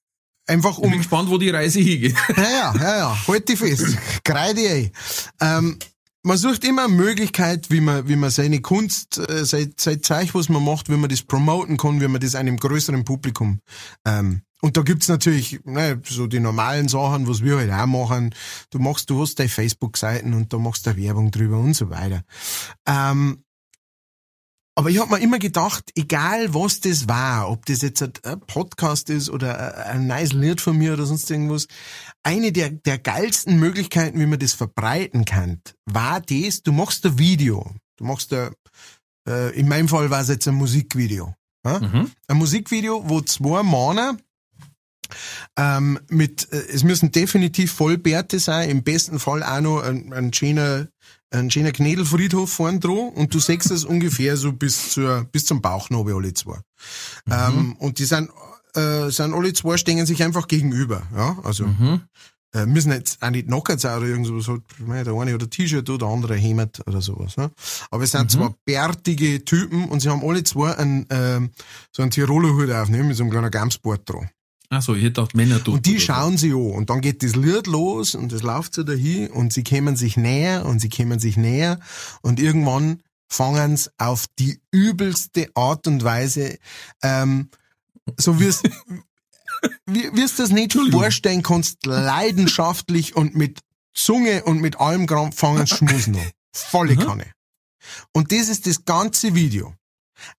Einfach Ich bin um gespannt, wo die Reise hingeht. ja, ja, ja, ja, halt die fest. Kreide ey. Ähm, man sucht immer eine Möglichkeit, wie man, wie man seine Kunst, äh, sein, sein Zeug, was man macht, wie man das promoten kann, wie man das einem größeren Publikum. Ähm, und da gibt's natürlich ne, so die normalen Sachen, was wir halt auch machen. Du machst, du hast deine Facebook-Seiten und da machst du Werbung drüber und so weiter. Ähm, aber ich habe mir immer gedacht, egal was das war, ob das jetzt ein Podcast ist oder ein nice Lied von mir oder sonst irgendwas, eine der, der geilsten Möglichkeiten, wie man das verbreiten kann, war das, du machst ein Video. Du machst ein, äh, in meinem Fall war es jetzt ein Musikvideo. Ja? Mhm. Ein Musikvideo, wo zwei Männer ähm, mit, äh, es müssen definitiv Vollbärte sein, im besten Fall auch noch ein, ein schöner, ein schöner Knädelfriedhof vorn dran und du siehst es ungefähr so bis zur, bis zum Bauchnabel alle zwei. Ähm, und die sind, äh, sind alle zwei stehen sich einfach gegenüber, ja, also, Mhm. äh, müssen jetzt auch nicht knockert sein oder irgend sowas, halt, der eine oder T-Shirt oder der andere Hemd oder sowas. Ne? Aber es sind zwei bärtige Typen und sie haben alle zwei einen, ähm, so einen Tiroler Hut auf, ne, mit so einem kleinen Gamsport dran. Achso, ich hätte gedacht, Männer tun. Und die schauen sie an und dann geht das Lied los und es läuft so dahin und sie kämen sich näher und sie kämen sich näher und irgendwann fangen sie auf die übelste Art und Weise, ähm, so wirst du das nicht vorstellen kannst, leidenschaftlich und mit Zunge und mit allem Kram fangen sie schmusen an. Volle Kanne. Und das ist das ganze Video.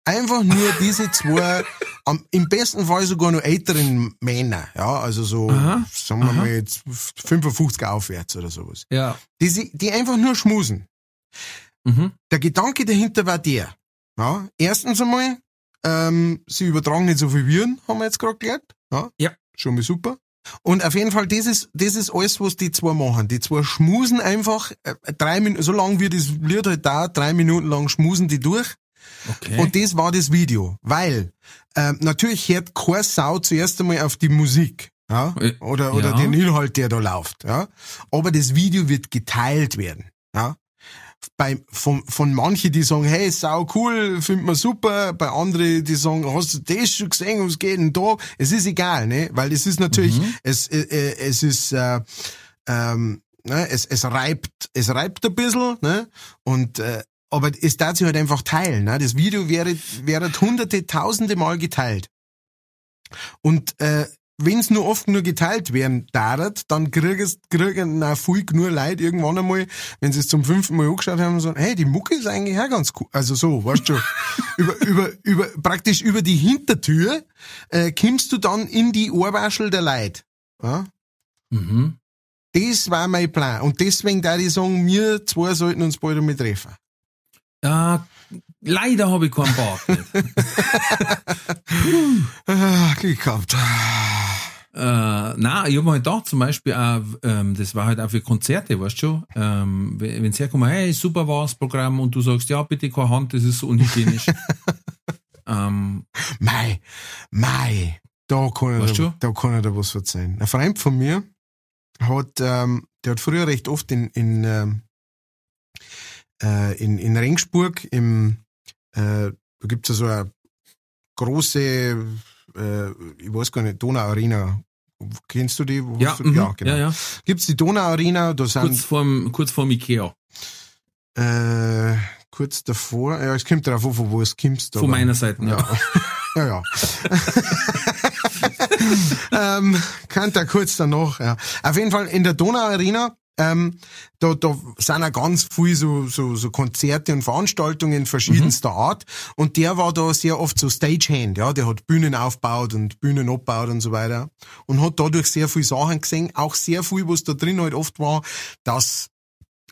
Einfach nur diese zwei, am, im besten Fall sogar noch älteren Männer, ja, also so, Aha, sagen wir aha. mal jetzt 55 aufwärts oder sowas. Ja. Die, die einfach nur schmusen. Mhm. Der Gedanke dahinter war der, ja, erstens einmal, ähm, sie übertragen nicht so viel Viren, haben wir jetzt gerade gelernt, ja. Ja. Schon mal super. Und auf jeden Fall, das ist, das ist alles, was die zwei machen. Die zwei schmusen einfach, äh, drei Minuten, so lange wie das Lied halt dauert, drei Minuten lang schmusen die durch. Okay. Und das war das Video, weil ähm, natürlich hört keine Sau zuerst einmal auf die Musik. Ja? Äh, Oder, oder ja. den Inhalt, der da läuft. Ja? Aber das Video wird geteilt werden. Ja? Bei, von, von manchen, die sagen, hey, sau cool, findet man super, bei anderen, die sagen, hast du das schon gesehen, was geht denn da? Es ist egal, ne? Weil es ist natürlich, es, äh, äh, es ist, äh, ähm, ne, es, es reibt, es reibt ein bisschen, ne? Und äh, aber es darf sich halt einfach teilen. Ne? Das Video wäre, wäre hunderte, tausende Mal geteilt. Und äh, wenn es nur oft nur geteilt werden darf, dann kriegst, kriegen auch viel nur Leute irgendwann einmal, wenn sie es zum fünften Mal angeschaut haben sagen, hey, die Mucke ist eigentlich auch ganz cool. Also so, weißt du, über, über, über, praktisch über die Hintertür äh, kommst du dann in die Ohrwaschel der Leute. Ja? Mhm. Das war mein Plan. Und deswegen da ich sagen, wir zwei sollten uns bald einmal treffen. Äh, leider habe ich keinen Bart gehabt. Äh, na, ich hab mir halt gedacht, zum Beispiel auch, ähm, das war halt auch für Konzerte, weißt du schon, ähm, wenn sie herkommen, hey, super war das Programm und du sagst, ja, bitte keine Hand, das ist so unhygienisch. ähm, Mei, mei, da kann Weißt ich, da, da kann ich dir was erzählen. Ein Freund von mir hat, ähm, der hat früher recht oft in, in, ähm, äh, in, in Rengsburg im, äh, da gibt's ja so eine große, äh, ich weiß gar nicht, Donau-Arena. Kennst du die? Ja, du, mhm, ja, genau. ja, ja, Gibt's die Donau-Arena, da sind, kurz vorm, kurz vorm Ikea. äh, kurz davor. Ja, es kommt darauf an, von wo es kommst. Von meiner Seite, ja. Ja, ja. ähm, kann da kurz danach, ja. Auf jeden Fall in der Donau Arena, ähm, da, da sind auch ganz viel so, so, so Konzerte und Veranstaltungen verschiedenster mhm. Art. Und der war da sehr oft so Stagehand, ja. Der hat Bühnen aufgebaut und Bühnen abgebaut und so weiter. Und hat dadurch sehr viel Sachen gesehen. Auch sehr viel, was da drin halt oft war, das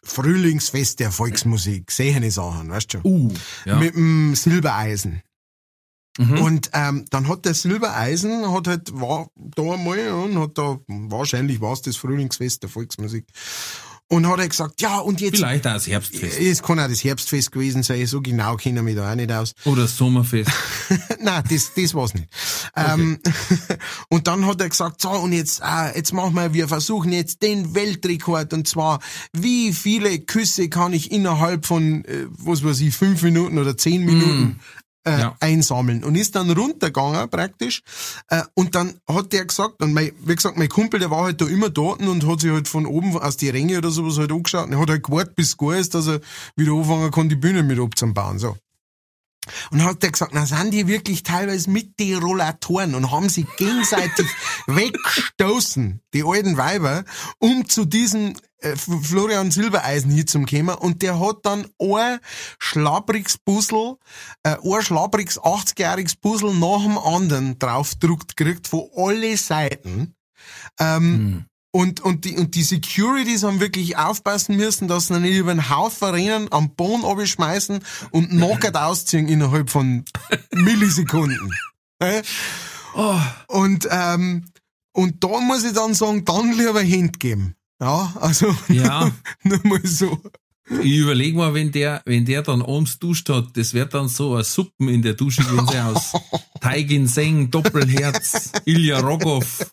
Frühlingsfest der Volksmusik. Sehene Sachen, weißt du schon. Uh, ja. Mit dem Silbereisen. Mhm. Und ähm, dann hat der Silbereisen, hat halt, war da einmal und hat da, wahrscheinlich war es das Frühlingsfest der Volksmusik. Und hat er gesagt, ja, und jetzt. Vielleicht auch das Herbstfest. Es kann auch das Herbstfest gewesen sein, so genau kennen wir mich da auch nicht aus. Oder das Sommerfest. Nein, das, das war's nicht. Okay. Ähm, und dann hat er gesagt, so, und jetzt, äh, jetzt machen wir, wir versuchen jetzt den Weltrekord, und zwar, wie viele Küsse kann ich innerhalb von, äh, was weiß ich, fünf Minuten oder zehn Minuten mm äh, ja. einsammeln und ist dann runtergegangen praktisch äh, und dann hat der gesagt und mein, wie gesagt mein Kumpel der war halt da immer dort und hat sich halt von oben aus die Ränge oder sowas halt angeschaut und er hat halt gewartet bis es gut ist, dass er wieder anfangen kann die Bühne mit abzubauen so und hat der gesagt, na sind die wirklich teilweise mit die Rollatoren und haben sie gegenseitig weggestoßen, die alten Weiber, um zu diesem äh, Florian Silbereisen hier zum kommen. Und der hat dann ein schlappriges Puzzle, äh, ein schlappriges 80-jähriges Puzzle nach dem anderen draufgedruckt gekriegt von alle Seiten. Ähm, hm. Und, und, die, und die Securities haben wirklich aufpassen müssen, dass sie nicht über den Haufen rennen, am Boden abschmeißen und knockert ausziehen innerhalb von Millisekunden. oh. Und, ähm, und da muss ich dann sagen, dann lieber Hand geben. Ja, also ja. nur mal so. Ich überlege mal, wenn der, wenn der dann abends duscht hat, das wird dann so ein Suppen in der Dusche gehen sie aus. Teigin Seng, Doppelherz, Ilja Rogov.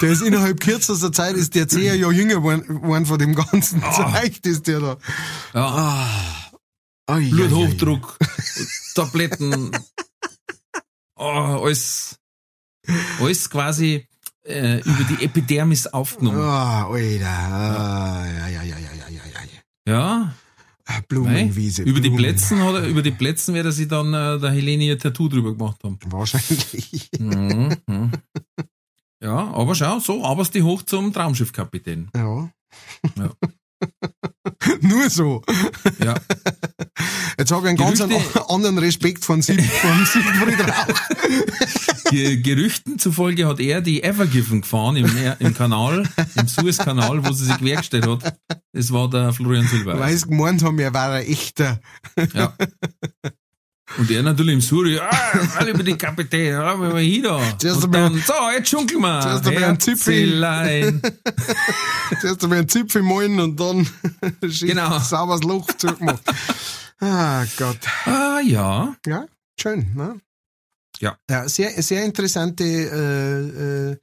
Der ist innerhalb kürzester Zeit ist der zehn Jahre jünger geworden von dem ganzen oh. Zeug, das der da. Ja. Oh. Bluthochdruck, Tabletten, oh, alles, alles quasi äh, über die Epidermis aufgenommen. Oh, Alter. Ah, ja, ja, ja, ja, ja, ja. Ja. Ah, Blumenwiese. Über Blumen. die Plätzen oder über die Plätzen werde sie dann äh, der Helene ihr Tattoo drüber gemacht haben. Wahrscheinlich. Mhm, mhm. Ja, aber schau, so arbeitest du hoch zum Traumschiffkapitän. Ja. ja. Nur so. Ja. Jetzt habe ich einen Gerüchte, ganz anderen Respekt von, Sieg, von Siegfried Rauch. Gerüchten zufolge hat er die Evergiven gefahren im, im Kanal, im Suezkanal, wo sie sich quergestellt hat. Das war der Florian Silber. Weil sie gemeint haben, er war ein echter. Ja. Und er natürlich im Suri, ah, alle über die Kapitän, ah, wir hier da. Zuerst und dann, so, jetzt schunkeln wir. Zuerst einmal ein Zipfel. Zuerst einmal ein Zipfel malen und dann genau. sauberes Loch zugemacht. ah, Gott. Ah, ja. Ja, schön, ne? Ja. Ja, sehr, sehr interessante, äh, äh,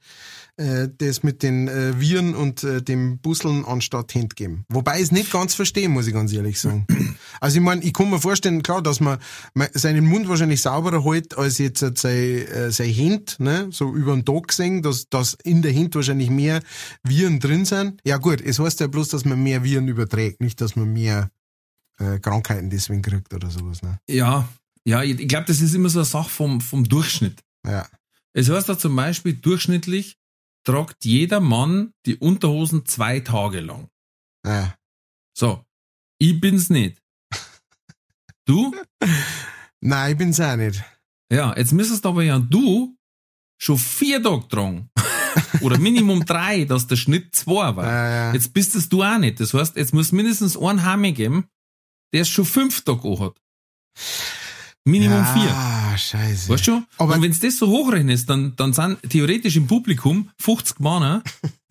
äh, das mit den äh, Viren und äh, dem Busseln anstatt Hand geben. Wobei ich es nicht ganz verstehe, muss ich ganz ehrlich sagen. Also ich meine, ich kann mir vorstellen, klar, dass man seinen Mund wahrscheinlich sauberer hält, als jetzt sein, äh, sein Hand, ne, so über den Tag gesehen, dass, dass in der Hand wahrscheinlich mehr Viren drin sind. Ja gut, es heißt ja bloß, dass man mehr Viren überträgt, nicht, dass man mehr äh, Krankheiten deswegen kriegt oder sowas. Ne? Ja, ja, ich glaube, das ist immer so eine Sache vom, vom Durchschnitt. Ja. Es heißt da zum Beispiel durchschnittlich tragt jeder Mann die Unterhosen zwei Tage lang. Ja. So, ich bin's nicht. Du? Nein, ich bin's auch nicht. Ja, jetzt müsstest aber ja du schon vier Tage tragen. Oder Minimum drei, dass der Schnitt zwei war. Ja, ja. Jetzt bist es du auch nicht. Das heißt, jetzt muss mindestens ein Hame geben, der es schon fünf Tage hat. Minimum ja, vier. Ah, scheiße. Weißt du? Aber Und wenn es das so hochrechnest, dann, dann sind theoretisch im Publikum 50 Männer,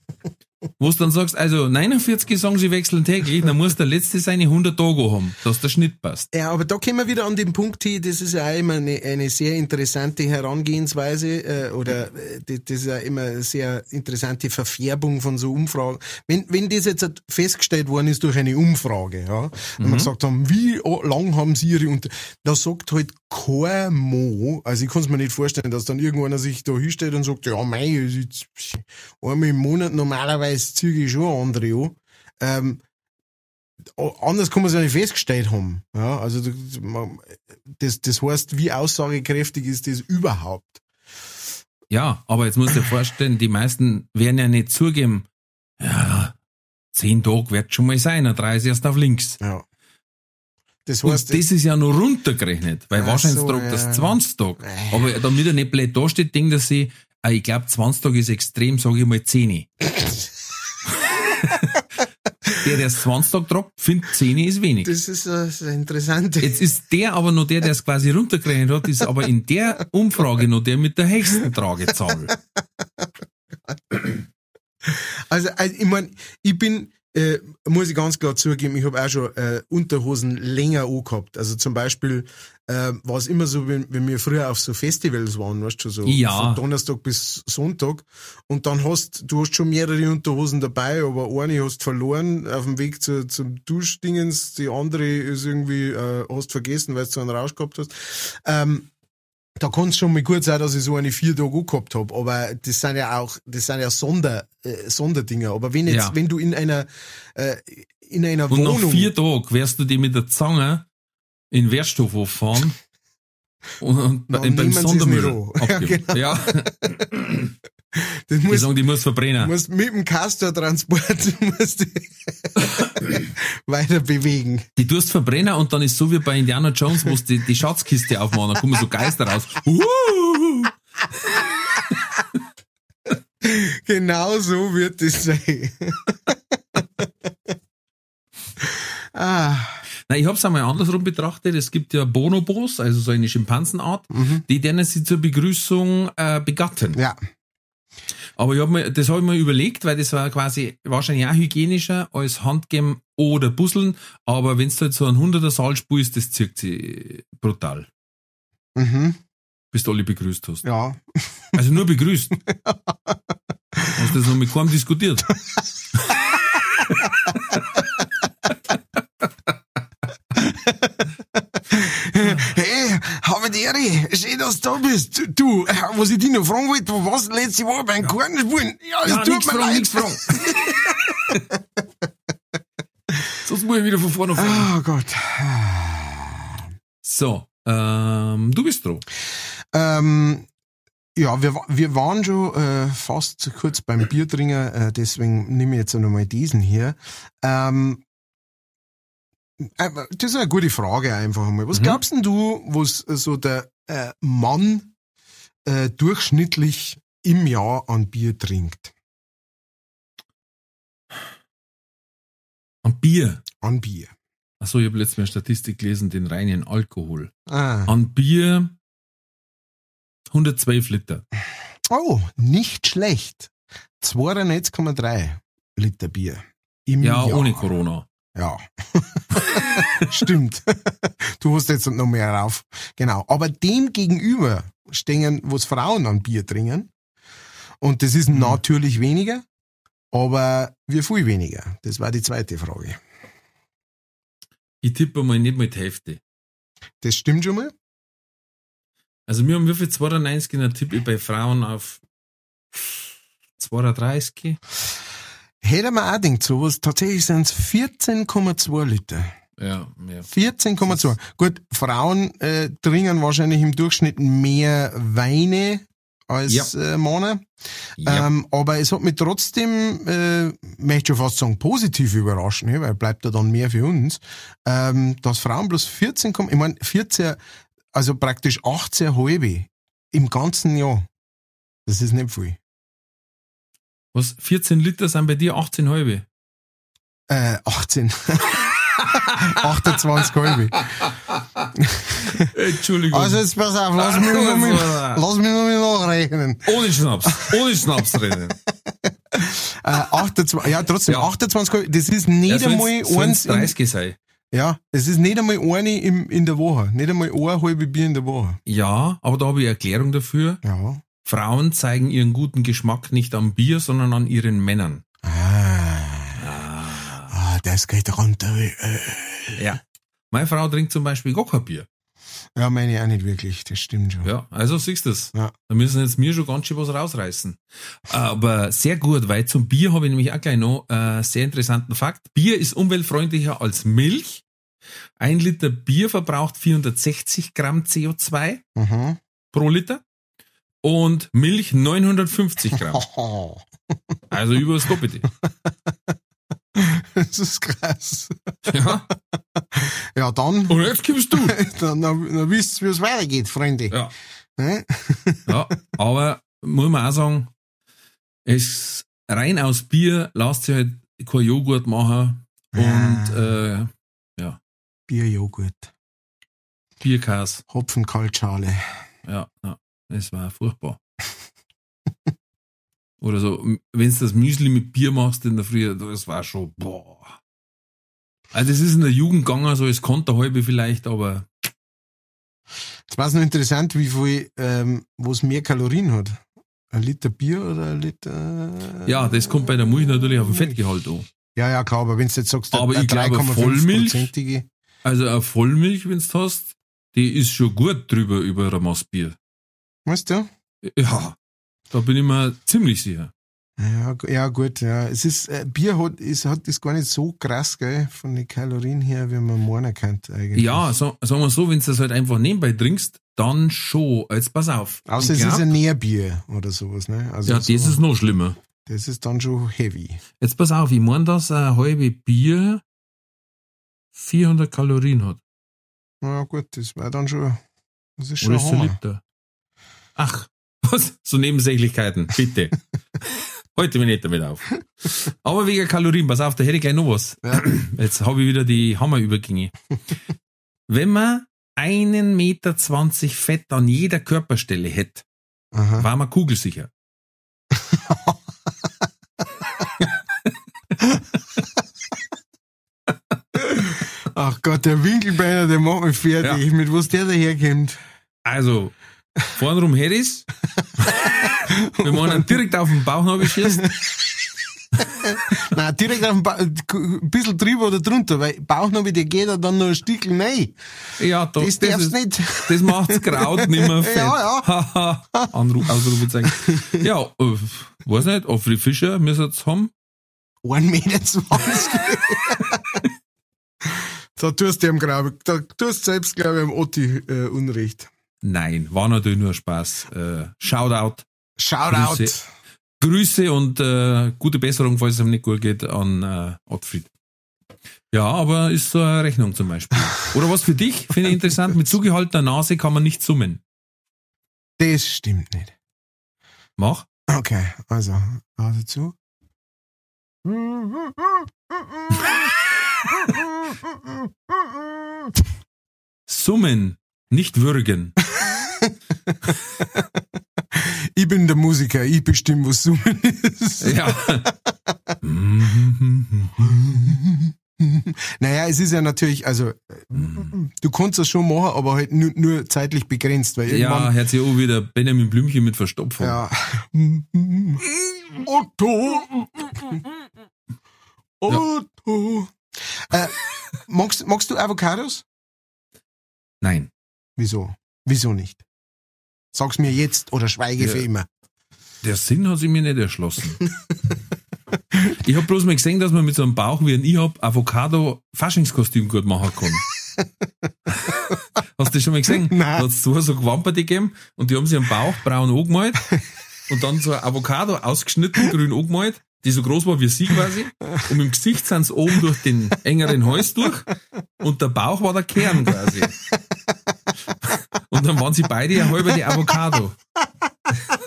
wo du dann sagst, also 49 sagen, sie wechseln täglich, dann muss der Letzte seine 100 Tage haben, dass der Schnitt passt. Ja, aber da kommen wir wieder an den Punkt hier, das ist ja auch immer eine, eine sehr interessante Herangehensweise äh, oder äh, das ist ja immer eine sehr interessante Verfärbung von so Umfragen. Wenn, wenn das jetzt festgestellt worden ist durch eine Umfrage, ja, wenn mhm. wir gesagt haben, wie lang haben sie ihre Unter... Da sagt halt kein Mo, also ich kann es mir nicht vorstellen, dass dann irgendwann sich da hinstellt und sagt, ja mei, jetzt einmal im Monat normalerweise ziehe ich schon andere an. Ähm, anders kann man es ja nicht festgestellt haben. Ja, also das, das heißt, wie aussagekräftig ist das überhaupt? Ja, aber jetzt musst du dir vorstellen, die meisten werden ja nicht zugeben, ja, zehn Tage wird schon mal sein, drei ist erst auf links. Ja. Das Und heißt, das ist ja nur runtergerechnet, weil wahrscheinlich so, tragt ja. das 20 Tage. Aber damit er nicht blöd dasteht, denkt er sich, ah, ich glaube 20 Tage ist extrem, sage ich mal 10. der, der es 20 Tage tragt, findet 10 ist wenig. das ist äh, das Interessante. Jetzt ist der aber noch der, der es quasi runtergerechnet hat, ist aber in der Umfrage noch der mit der höchsten Tragezahl. Also, also ich mein, ich bin, äh, muss ich ganz klar zugeben, ich habe auch schon äh, Unterhosen länger angehabt. Also zum Beispiel äh, war es immer so, wenn, wenn wir früher auf so Festivals waren, weißt du, so Ja. von Donnerstag bis Sonntag. Und dann hast du hast schon mehrere Unterhosen dabei, aber eine hast verloren auf dem Weg zu, zum Duschdingens, die andere ist irgendwie, äh, hast vergessen, weil du so einen Rausch gehabt hast. Ähm, da kann es schon mal gut sein, dass ich so eine vier Tage angehabt hab, aber das sind ja auch, das sind ja Sonder, äh, Sonderdinger. Aber wenn jetzt, Ja. wenn du in einer, äh, in einer Und Wohnung, nach vier Tagen wirst du die mit der Zange in den Wertstoffhof fahren und, und beim Sondermüll an. Ja, abgeben. genau. Ja, das die muss, sagen, die muss verbrennen. musst mit dem Castor-Transport musst weiter bewegen. Die tust verbrennen und dann ist so wie bei Indiana Jones, wo die, die Schatzkiste aufmachen, dann kommen so Geister raus. Uh! Genau so wird es sein. ah, Na, ich hab's einmal andersrum betrachtet. Es gibt ja Bonobos, also so eine Schimpansenart, die denen sie zur Begrüßung äh, begatten. ja. Aber ich hab mir, das habe ich mir überlegt, weil das war quasi wahrscheinlich auch hygienischer als Handgeben oder Busseln. Aber wenn du halt so ein 100er Saal spielst, das zirkt sie brutal, Mhm. bis du alle begrüßt hast. Ja. Also nur begrüßt. Hast du das noch mit keinem diskutiert? Hey, habe die Ehre, schön, dass du da bist. Du, äh, was ich dich noch fragen wollte, wo warst du letzte Woche beim Kartenspielen? Ja, es Ja, tut mir fragen, leid. fragen. Sonst muss ich wieder von vorne fragen. Oh Gott. So, ähm, du bist dran. Ähm, ja, wir, wir waren schon äh, fast kurz beim Biertrinker, äh, deswegen nehme ich jetzt nochmal diesen hier. Ähm, äh, das ist eine gute Frage einfach mal. Was Mhm. glaubst denn du, was so der äh, Mann äh, durchschnittlich im Jahr an Bier trinkt? An Bier. An Bier. Achso, ich habe letztes Mal eine Statistik gelesen, den reinen Alkohol. Ah. An Bier 112 Liter. Oh, nicht schlecht. 92,3 Liter Bier. Im Ja, Jahr. ohne Corona. Ja. Stimmt. Du hast jetzt noch mehr rauf. Genau. Aber dem gegenüber stehen, was Frauen an Bier trinken. Und das ist Mhm. natürlich weniger, aber wie viel weniger? Das war die zweite Frage. Ich tippe mal nicht mit Hälfte. Das stimmt schon mal? Also wir haben wie viel 92 in der tippe ich bei Frauen auf 32. Hätte man auch gedacht, sowas. Tatsächlich sind es 14,2 Liter. Ja, mehr. 14,2. Gut, Frauen äh, trinken wahrscheinlich im Durchschnitt mehr Weine als Ja. äh, Männer. Ja. Ähm, aber es hat mich trotzdem, äh, möchte ich schon fast sagen, positiv überraschen, ja, weil bleibt ja dann mehr für uns, ähm, dass Frauen bloß 14 kommen, ich meine 14, also praktisch 18 halbe im ganzen Jahr. Das ist nicht viel. Was? 14 Liter sind bei dir 18 halbe? Äh, 18. 28 halbe. Entschuldigung. Also jetzt pass auf, lass mich noch mal, lass mich noch mal nachrechnen. ohne Schnaps. Ohne Schnaps reden. Äh, 28, ja, trotzdem, Ja. 28 halbe, das ist nicht Ja, einmal eins, sollen's in, 30 sein. ja, das ist nicht einmal eine im, in der Woche. Nicht einmal ein halbe Bier in der Woche. Ja, aber da habe ich eine Erklärung dafür. Ja. Frauen zeigen ihren guten Geschmack nicht am Bier, sondern an ihren Männern. Ah. Ah, das geht runter wie Öl. Ja. Meine Frau trinkt zum Beispiel gar kein Bier. Ja, meine ich auch nicht wirklich, das stimmt schon. Ja, also siehst du das. Ja. Da müssen jetzt mir schon ganz schön was rausreißen. Aber sehr gut, weil zum Bier habe ich nämlich auch gleich noch äh, sehr interessanten Fakt. Bier ist umweltfreundlicher als Milch. Ein Liter Bier verbraucht 460 Gramm CO2 Mhm. pro Liter und Milch 950 Gramm. Also über das Doppelte. Das ist krass. Ja. Ja, dann, Und jetzt kommst du. dann, dann, dann wisst ihr, wie es weitergeht, Freunde. Ja. Ne? Ja, aber muss man auch sagen, es rein aus Bier lässt sich halt kein Joghurt machen und äh, Bierjoghurt, Bierkas. Hopfenkaltschale. Ja, ja, das war furchtbar. Oder so, wenn du das Müsli mit Bier machst in der Früh, das war schon, boah. Also es ist in der Jugend gegangen, so es konnte halbe vielleicht, aber Jetzt war es noch interessant, wie viel, ähm, wo es mehr Kalorien hat. Ein Liter Bier oder ein Liter. ja, das kommt bei der Milch natürlich auf den Fettgehalt an. Ja, ja, klar, aber wenn du jetzt sagst, Aber ich glaube, 3,5 Vollmilch- Also eine Vollmilch, wenn du hast, die ist schon gut drüber über ein Maß Bier. Weißt du? Ja, da bin ich mir ziemlich sicher. Ja, ja, gut, ja. Es ist, äh, Bier hat, ist, hat ist gar nicht so krass, gell, von den Kalorien her, wie man meinen kann, eigentlich. Ja, so, sagen wir so, wenn du das halt einfach nebenbei trinkst, dann schon. Jetzt pass auf. Außer es ist ein Nährbier oder sowas, ne? Also Ja, das so, ist noch schlimmer. das ist dann schon heavy. Jetzt pass auf, ich meine, dass ein halbe Bier 400 Kalorien hat. Ja, gut, das war dann schon, das ist schon Oder ist Hammer. Liter? Ach, was? So Nebensächlichkeiten, bitte. Heute mich nicht damit auf. Aber wegen Kalorien, pass auf, da hätte ich gleich noch was. Ja. Jetzt habe ich wieder die Hammerübergänge. Wenn man einen Meter zwanzig Fett an jeder Körperstelle hätte, Aha. war man kugelsicher. Ach Gott, der Winkelbeiner, der macht mich fertig, mit was der daherkommt. Also, vornrum hätte ich's. Wenn man einen direkt auf den Bauch schießt, Nein, direkt auf den ba ein bisschen drüber oder drunter, weil Bauchnabel, der geht ja dann noch ein Stückchen rein. ja, da, Das darfst ist, nicht. das macht's Kraut nicht mehr fett. Ja, ja. Anruf, Ausrufezeichen. Ja, äh, weiß nicht, Alfred Fischer müssen es haben. 1,20 Meter. da tust du ihm, glaube ich, da tust du selbst, glaube ich, am Otti äh, Unrecht. Nein, war natürlich nur Spaß. Äh, Shoutout. Shoutout. Grüße. Grüße und äh, gute Besserung, falls es ihm nicht gut geht, an äh, Ottfried. Ja, aber ist so eine Rechnung zum Beispiel. Oder was für dich, finde ich interessant, mit zugehaltener Nase kann man nicht summen. Das stimmt nicht. Mach. Okay, also, Nase zu. Summen, nicht würgen. Ich bin der Musiker, ich bestimme, was Summen ist. Ja. Naja, es ist ja natürlich, also, äh, du kannst das schon machen, aber halt nur, nur zeitlich begrenzt, weil ja, hört sich auch wieder Benjamin Blümchen mit Verstopfung. ja. Otto! Otto! Äh, magst, magst du Avocados? Nein. Wieso? Wieso nicht? Sag's mir jetzt oder schweige Ja. für immer. Der Sinn hat sich mir nicht erschlossen. ich habe bloß mal gesehen, dass man mit so einem Bauch wie ein ich hab Avocado Faschingskostüm gut machen kann. Hast du das schon mal gesehen? Nein. Da hat's zwei so Gewamperte gegeben und die haben sich am Bauch braun angemalt und dann so ein Avocado ausgeschnitten, grün angemalt, die so groß war wie sie quasi. Und im Gesicht sind sie oben durch den engeren Hals durch und der Bauch war der Kern quasi. Und dann waren sie beide ein halber die Avocado.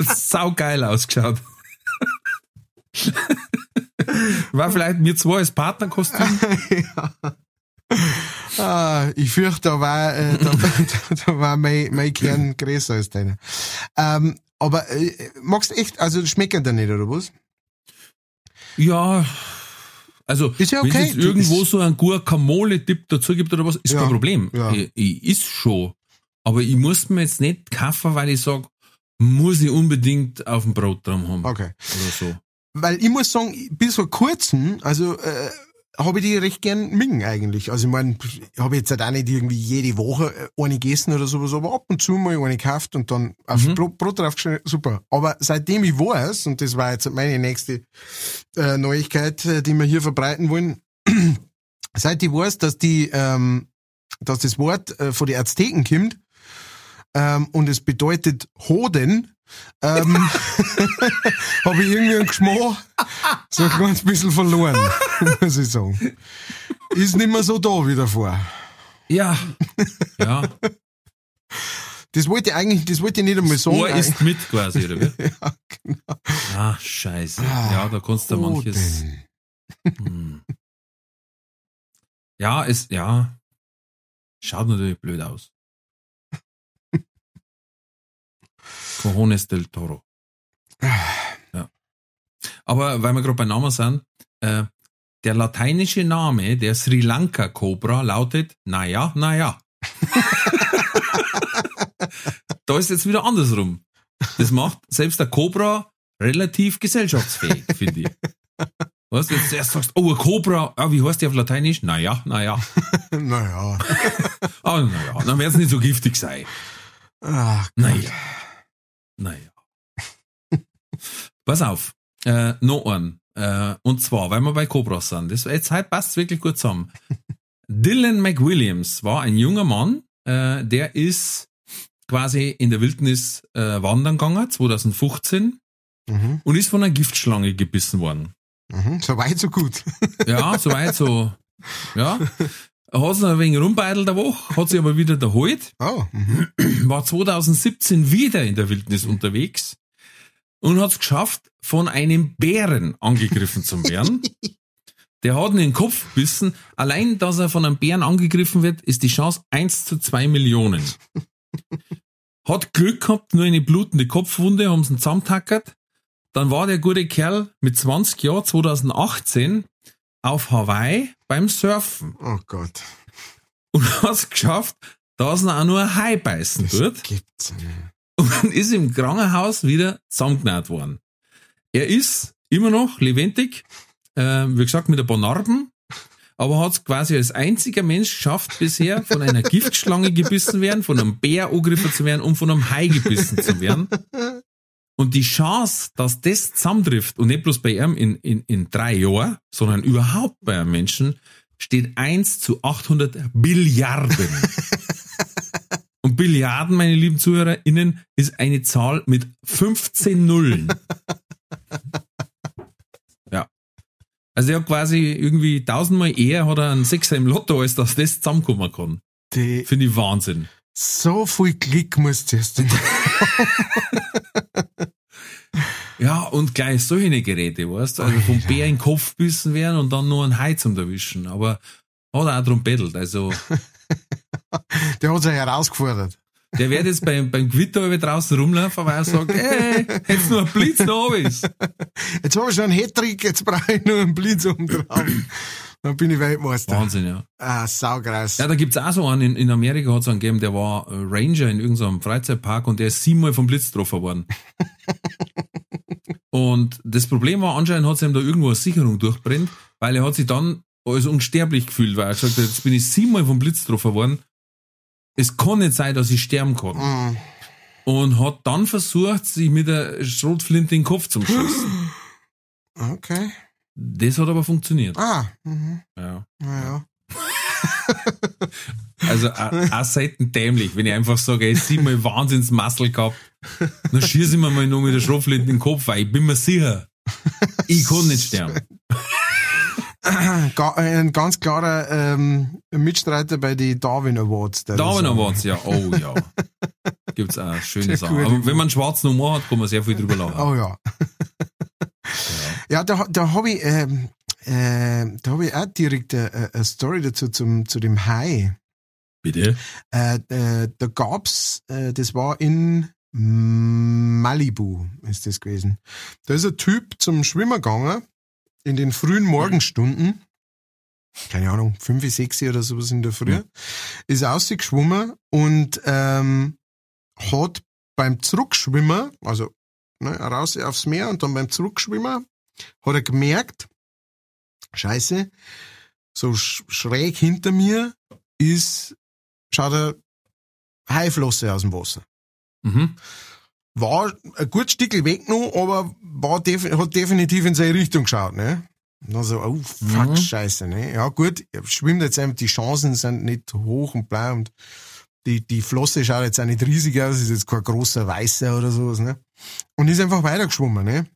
Sau geil ausgeschaut. War vielleicht mir zwei als Partnerkostüm. Ah, ich fürchte, da war, äh, da, da, da war mein, mein Kern größer als deiner. Ähm, aber äh, magst du echt, also schmecken da nicht, oder was? Ja, also Ist ja wenn okay. es jetzt irgendwo so ein Guacamole-Tipp dazu gibt oder was, ist Ja, kein Problem. ja. Ich, ich ist schon. Aber ich muss mir jetzt nicht kaufen, weil ich sag, muss ich unbedingt auf dem Brot dran haben. Okay. Oder so. Weil ich muss sagen, bis vor kurzem, also äh, habe ich die recht gern mingen eigentlich. Also ich meine, ich habe jetzt halt auch nicht irgendwie jede Woche äh, eine gegessen oder sowas, aber ab und zu mal eine gekauft und dann auf Mhm. Brot, Brot draufgeschnitten, super. Aber seitdem ich weiß, und das war jetzt meine nächste äh, Neuigkeit, äh, die wir hier verbreiten wollen, seit ich weiß, dass die, ähm, dass das Wort äh, von den Azteken kommt, ähm, und es bedeutet Hoden, ähm, habe ich irgendwie einen Geschmack so ein ganz bisschen verloren, muss ich sagen. Ist nicht mehr so da wie davor. Ja. Ja. Das wollte ich eigentlich, das wollte ich nicht einmal sagen. Ohr ist mit quasi, oder wie? ja, genau. Ah, scheiße. Ja, da kannst du manches. Hoden. Hm. Ja, es, ja. Schaut natürlich blöd aus. Cojones del Toro. Ja. Aber weil wir gerade bei Namen sind, äh, der lateinische Name der Sri Lanka Cobra lautet Naja, naja. da ist jetzt wieder andersrum. Das macht selbst der Cobra relativ gesellschaftsfähig, finde ich. Was, wenn du zuerst sagst, oh, ein Cobra, ah, wie heißt der auf Lateinisch? Naja, naja. Naja. Ah, naja, dann wird es nicht so giftig sein. Ach, Naja. Naja. Pass auf, äh, noch einen. Äh, und zwar, weil wir bei Cobras sind. Das, jetzt halt passt wirklich gut zusammen. Dylan McWilliams war ein junger Mann, äh, der ist quasi in der Wildnis äh, wandern gegangen, 2015, Mhm, und ist von einer Giftschlange gebissen worden. mhm. So weit, so gut. Ja, soweit so. Ja. Er hat noch ein wenig rumbeidelt der Woche, hat sich aber wieder erholt, Oh, war 2017 wieder in der Wildnis unterwegs und hat es geschafft, von einem Bären angegriffen zu werden. Der hat ihn in den Kopf gebissen. Allein, dass er von einem Bären angegriffen wird, ist die Chance 1 zu 2 Millionen. Hat Glück gehabt, nur eine blutende Kopfwunde, haben sie ihn zusammentackert. Dann war der gute Kerl mit 20 Jahren, 2018, auf Hawaii beim Surfen oh Gott. und hat es geschafft, dass er auch nur ein Hai beißen Das tut gibt's nicht. und ist im Krankenhaus wieder zusammengenäht worden. Er ist immer noch lebendig, äh, wie gesagt, mit ein paar Narben, aber hat es quasi als einziger Mensch geschafft, bisher von einer Giftschlange gebissen werden, von einem Bär angegriffen zu werden und von einem Hai gebissen zu werden. Und die Chance, dass das zusammentrifft und nicht bloß bei ihm in, in, in drei Jahren, sondern überhaupt bei einem Menschen, steht 1 zu 800 Billiarden. Und Billiarden, meine lieben ZuhörerInnen, ist eine Zahl mit 15 Nullen. ja. Also er hat quasi irgendwie tausendmal eher hat er einen Sechser im Lotto, als dass das zusammenkommen kann. Finde ich Wahnsinn. so viel Glück musst du erst Ja, und gleich solche Geräte, weißt du? Also vom Bär in den Kopf bissen werden und dann nur ein Hai zum erwischen. Aber hat er auch drum bettelt. Also Der hat sich herausgefordert. der wird jetzt beim, beim Gewitter über draußen rumlaufen, weil er sagt, hey, jetzt nur ein Blitz da ist. Jetzt habe ich schon einen Hattrick, jetzt brauche ich nur einen Blitz oben drauf. Dann bin ich Weltmeister. Wahnsinn, ja. Ah, saugraus. Ja, da gibt's auch so einen, in, in Amerika hat's einen gegeben, der war Ranger in irgendeinem Freizeitpark und der ist siebenmal vom Blitz getroffen worden. und das Problem war, anscheinend hat ihm da irgendwo eine Sicherung durchbrennt, weil er hat sich dann als unsterblich gefühlt, weil er gesagt hat, jetzt bin ich siebenmal vom Blitz getroffen worden. Es kann nicht sein, dass ich sterben kann. Mm. Und hat dann versucht, sich mit der Schrotflinte in den Kopf zu schießen. Okay. Das hat aber funktioniert. Ah, mhm. Ja. naja. Also auch selten dämlich, wenn ich einfach sage, ey, siebenmal Wahnsinnsmuscle gehabt, dann schieße ich mir mal nur mit der Schrotflinte in den Kopf, weil ich bin mir sicher, ich kann nicht sterben. Ga- Ein ganz klarer ähm, Mitstreiter bei den Darwin Awards. Darwin Awards, ja, oh ja. Gibt's auch schöne Sachen. Aber wenn man einen schwarzen Humor hat, kann man sehr viel drüber lachen. Oh ja. ja, da, da habe ich, ähm, äh, da habe ich auch direkt eine, eine Story dazu zum, zu dem Hai. Bitte? Äh, äh, da gab's, äh, das war in Malibu, ist das gewesen. Da ist ein Typ zum Schwimmen gegangen, in den frühen Morgenstunden, keine Ahnung, fünf, sechs oder sowas in der Früh, Mhm. ist ausgeschwommen und ähm, hat beim Zurückschwimmen, also ne, raus aufs Meer und dann beim Zurückschwimmen, hat er gemerkt, scheiße, so sch schräg hinter mir ist, schaut eine Haiflosse aus dem Wasser. Mhm. War ein gutes Stück weg noch, aber war def hat definitiv in seine Richtung geschaut, ne? Und dann so, oh, fuck, Mhm. scheiße, ne? Ja, gut, er schwimmt jetzt einfach, die Chancen sind nicht hoch und blau und die, die Flosse schaut jetzt auch nicht riesig aus, ist jetzt kein großer Weißer oder sowas, ne? Und ist einfach weitergeschwommen, ne?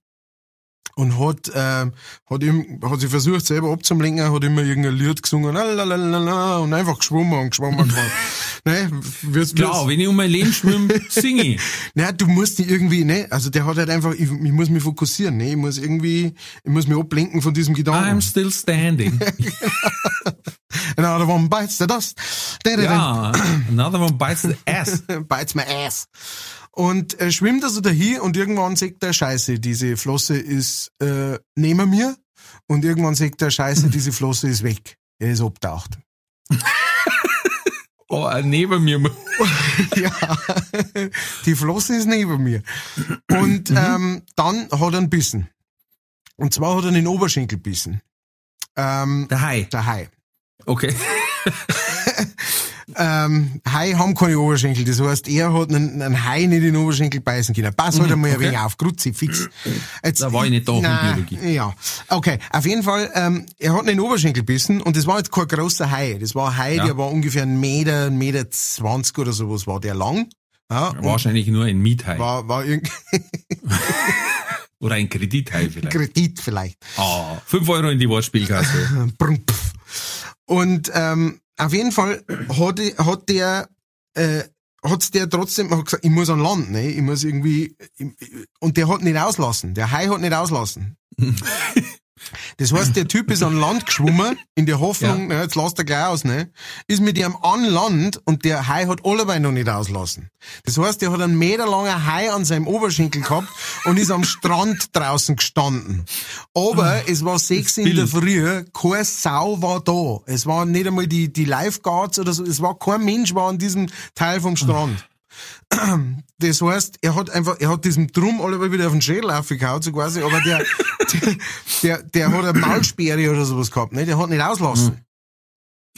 Und hat, ähm, hat, ihm, hat sich versucht, selber abzulenken, hat immer irgendein Lied gesungen, lalalala, und einfach geschwommen und geschwommen und geschwommen. ne? Wirst, Klar, wenn ich um mein Leben schwimme, singe ich. na, du musst dich irgendwie, ne? Also der hat halt einfach, ich, ich muss mich fokussieren, ne? Ich muss irgendwie, ich muss mich ablenken von diesem Gedanken. I'm still standing. Another one bites the dust. Ja, another one bites the ass. bites my ass. Und er schwimmt also dahin und irgendwann sagt er, scheiße, diese Flosse ist äh, neben mir. Und irgendwann sagt er, scheiße, diese Flosse ist weg. Er ist abtaucht. Oh, neben mir. ja, die Flosse ist neben mir. Und ähm, dann hat er einen bissen. Und zwar hat er den Oberschenkel bissen. Ähm, Der Hai. der Hai. Okay. Ähm, Hai haben keine Oberschenkel. Das heißt, er hat einen, einen Hai nicht in den Oberschenkel beißen können. Pass halt einmal ein okay. wenig auf, Kruzifix. Jetzt, Da war ich nicht da von Nein, Biologie. Ja, okay. Auf jeden Fall, ähm, er hat in den Oberschenkel bissen und das war jetzt kein großer Hai. Das war ein Hai, Ja. der war ungefähr ein Meter, ein Meter zwanzig oder sowas war der lang. Ja, Wahrscheinlich nur ein Miethai. war, war irgendwie Oder ein Kredithai vielleicht. Kredit vielleicht. Ah, 5 Euro in die Wortspielkasse. Und ähm, auf jeden Fall hat, hat der äh, hat's der trotzdem hat gesagt, ich muss an Land, ne? Ich muss irgendwie ich, und der hat nicht auslassen. Der Hai hat nicht auslassen. Das heißt, der Typ ist an Land geschwommen, in der Hoffnung, na, jetzt lasst er gleich aus, ne? Ist mit ihm an Land und der Hai hat allebei noch nicht auslassen. Das heißt, der hat einen meterlangen Hai an seinem Oberschenkel gehabt und ist am Strand draußen gestanden. Aber es war sechs in der. Früh, keine Sau war da. Es waren nicht einmal die, die Lifeguards oder so, es war kein Mensch war an diesem Teil vom Strand. Das heißt, er hat einfach, er hat diesem Drum alle wieder auf den Schädel aufgehauen, so quasi, aber der, der, der, der hat eine Maulsperre oder sowas gehabt, ne? Der hat nicht auslassen.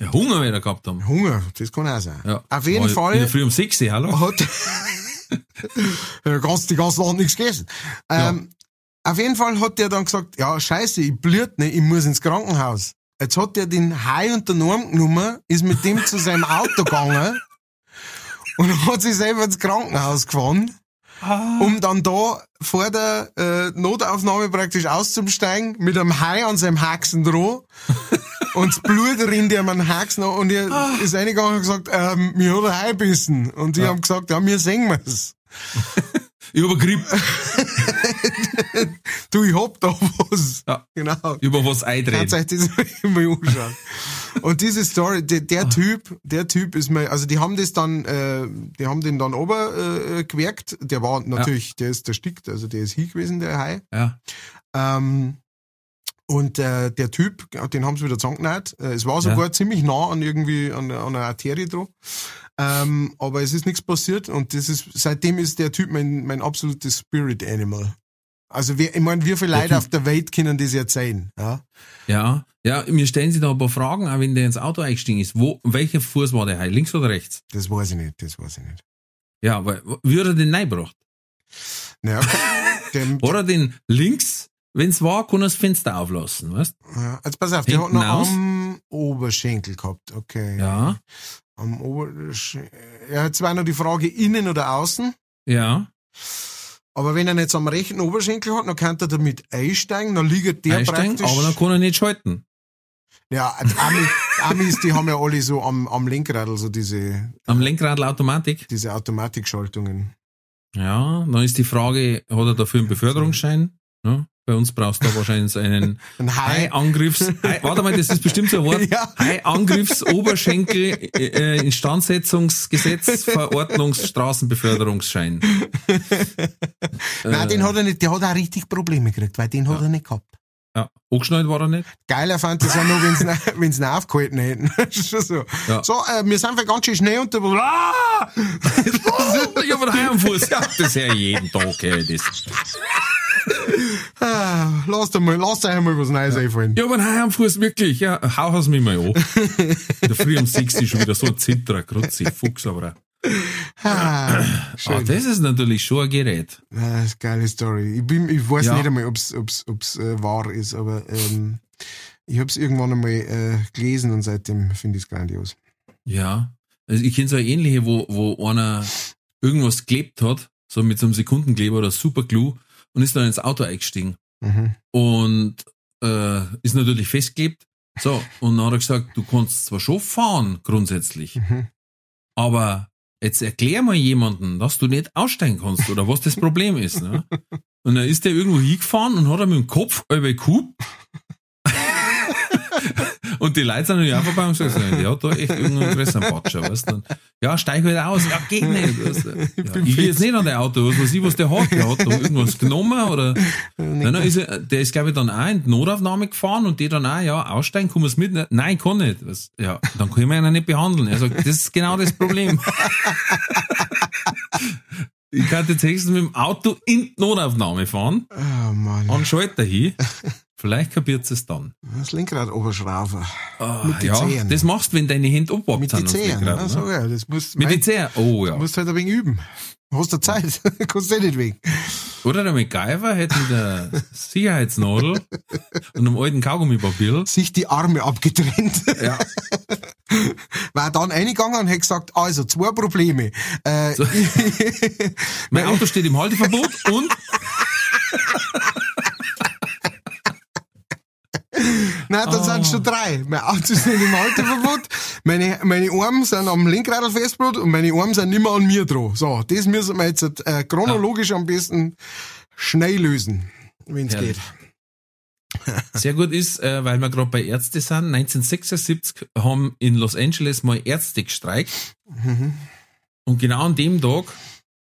Ja, Hunger wieder gehabt haben. Hunger, das kann auch sein. Ja. Auf jeden War In Fall der Früh um 6 Uhr, hallo? hat, ja, ganz, die ganze Nacht nichts gegessen. Ähm, Auf jeden Fall hat der dann gesagt, ja, scheiße, ich blüht, ne? Ich muss ins Krankenhaus. Jetzt hat er den Hai unter den Arm genommen, ist mit dem zu seinem Auto gegangen und hat sich selber ins Krankenhaus gefahren, um dann da vor der äh, Notaufnahme praktisch auszusteigen, mit einem Hai an seinem Haxen dran. Und das Blut rinnt ihm an den Haxen an und er ist reingegangen und gesagt, ähm, mir hat ein Hai bissen. Und die haben gesagt, ja, wir sehen wir's. Über Grip, Du, ich hab da was. Ja. Genau. über was eintreten. Kannst euch das mal anschauen. Und diese Story, der, der Typ, der Typ ist mir, also die haben das dann, äh, die haben den dann ober äh, gewerkt. Der war natürlich, der ist erstickt, also der ist hier gewesen, der Hai. Ja. Ähm, und äh, der Typ, den haben sie wieder zusammengenäht. Äh, es war sogar ziemlich nah an irgendwie an, an einer Arterie dran. Ähm, aber es ist nichts passiert und das ist seitdem ist der Typ mein, mein absolutes Spirit Animal. Also wir, ich meine, wie viele Leute Typ. auf der Welt können das erzählen? Ja? Ja. Ja, mir stellen sich da ein paar Fragen, auch wenn der ins Auto eingestiegen ist. Wo, welcher Fuß war der? Links oder rechts? Das weiß ich nicht, das weiß ich nicht. Ja, aber wie hat er den reingebracht? Naja, dem, Hat er den links, wenn's war, kann er das Fenster auflassen, weißt? ja, jetzt pass auf, der hat Hinten noch aus? am Oberschenkel gehabt, okay. Ja. Am Oberschenkel. Ja, jetzt war noch die Frage, innen oder außen. Ja. Aber wenn er jetzt am rechten Oberschenkel hat, dann kann er damit einsteigen, dann liegt der Einsteigen, praktisch. aber dann kann er nicht schalten. ja, die Amis, die Amis, die haben ja alle so am, am Lenkrad, also diese, Am Lenkrad Automatik. diese Automatikschaltungen. Ja, dann ist die Frage, hat er dafür einen Beförderungsschein? Ja, bei uns brauchst du wahrscheinlich einen. Hai-Angriffs... Hai, warte mal, das ist bestimmt so ein Wort. Ja. Hai-Angriffs-Oberschenkel, äh, Instandsetzungsgesetz, Verordnungsstraßenbeförderungsschein. Nein, den hat er nicht, der hat auch richtig Probleme gekriegt, weil den hat er nicht gehabt. Ja, angeschnallt war er nicht. Geiler fand ich es auch noch, wenn sie ihn aufgehalten hätten. Das so. Ja. So, äh, wir sind für ganz schön schnell unterwegs. Ah! ich hab einen Fuß. Ja, das höre ich jeden Tag, ey, das. Ah, lasst einmal, lasst euch einmal was Neues einfallen. Ja, aber nein, am Fuß wirklich, ja, hau es mich mal an. In der Früh um 6 ist schon wieder so ein Zitterer, Grutzi, Fuchs, aber. Ah, Ah, das ist natürlich schon ein Gerät. Ah, das ist eine geile Story. Ich, bin, ich weiß Ja. nicht einmal, ob's, ob's, äh, wahr ist, aber ähm, ich hab's irgendwann einmal äh, gelesen und seitdem finde ich es grandios. Ja. Also ich kenne so eine ähnliche, wo, wo einer irgendwas geklebt hat, so mit so einem Sekundenkleber oder Superglue und ist dann ins Auto eingestiegen Mhm. und äh, ist natürlich festgeklebt. So, und dann hat er gesagt, du kannst zwar schon fahren, grundsätzlich, Mhm. aber jetzt erklär mal jemanden, dass du nicht aussteigen kannst oder was das Problem ist. Ne? Und dann ist der irgendwo hingefahren und hat er mit dem Kopf über Kuh. und die Leute sind natürlich auch vorbei und sagen, hat da echt irgendeinen größeren Patscher, weißt du? Ja, steig halt aus. Ja, geht nicht. Weißt du? ja, ich gehe jetzt nicht an der Auto, was weiß ich, was der hat. Der hat da irgendwas genommen oder, nein, nein, ist er, der ist, glaube ich, dann auch in die Notaufnahme gefahren und die dann auch, ja, aussteigen, komm es mit. Nein, kann nicht. Was, ja, dann können wir ihn ja nicht behandeln. Er sagt, das ist genau das Problem. ich kann jetzt höchstens mit dem Auto in die Notaufnahme fahren, Oh Mann. an Schalter hin. Vielleicht kapiert es dann. Das Lenkrad oberschrauben. Ah, Mit den ja, Zehen. das machst du, wenn deine Hände abwappt Mit den Zehen. Lenkrad, Ja, so, ne? ja, das muss, Mit den Zehen. Oh ja. Du musst halt ein wenig üben. Hast du Zeit? Kannst du eh nicht wegen. Oder der MacGyver hätte mit der Sicherheitsnadel und einem alten Kaugummipapier. Sich die Arme abgetrennt. Ja. War dann eingegangen und hat gesagt, also zwei Probleme. Äh, Mein Auto steht im Halteverbot und Nein, dann sind es schon drei. Mein Auto ist nicht im Halteverbot, meine, meine Arme sind am Lenkrad festgebracht und meine Arme sind nicht mehr an mir dran. So, das müssen wir jetzt äh, chronologisch am besten schnell lösen, wenn es geht. Sehr gut ist, äh, weil wir gerade bei Ärzte sind. 1976 haben in Los Angeles mal Ärzte gestreikt Mhm. und genau an dem Tag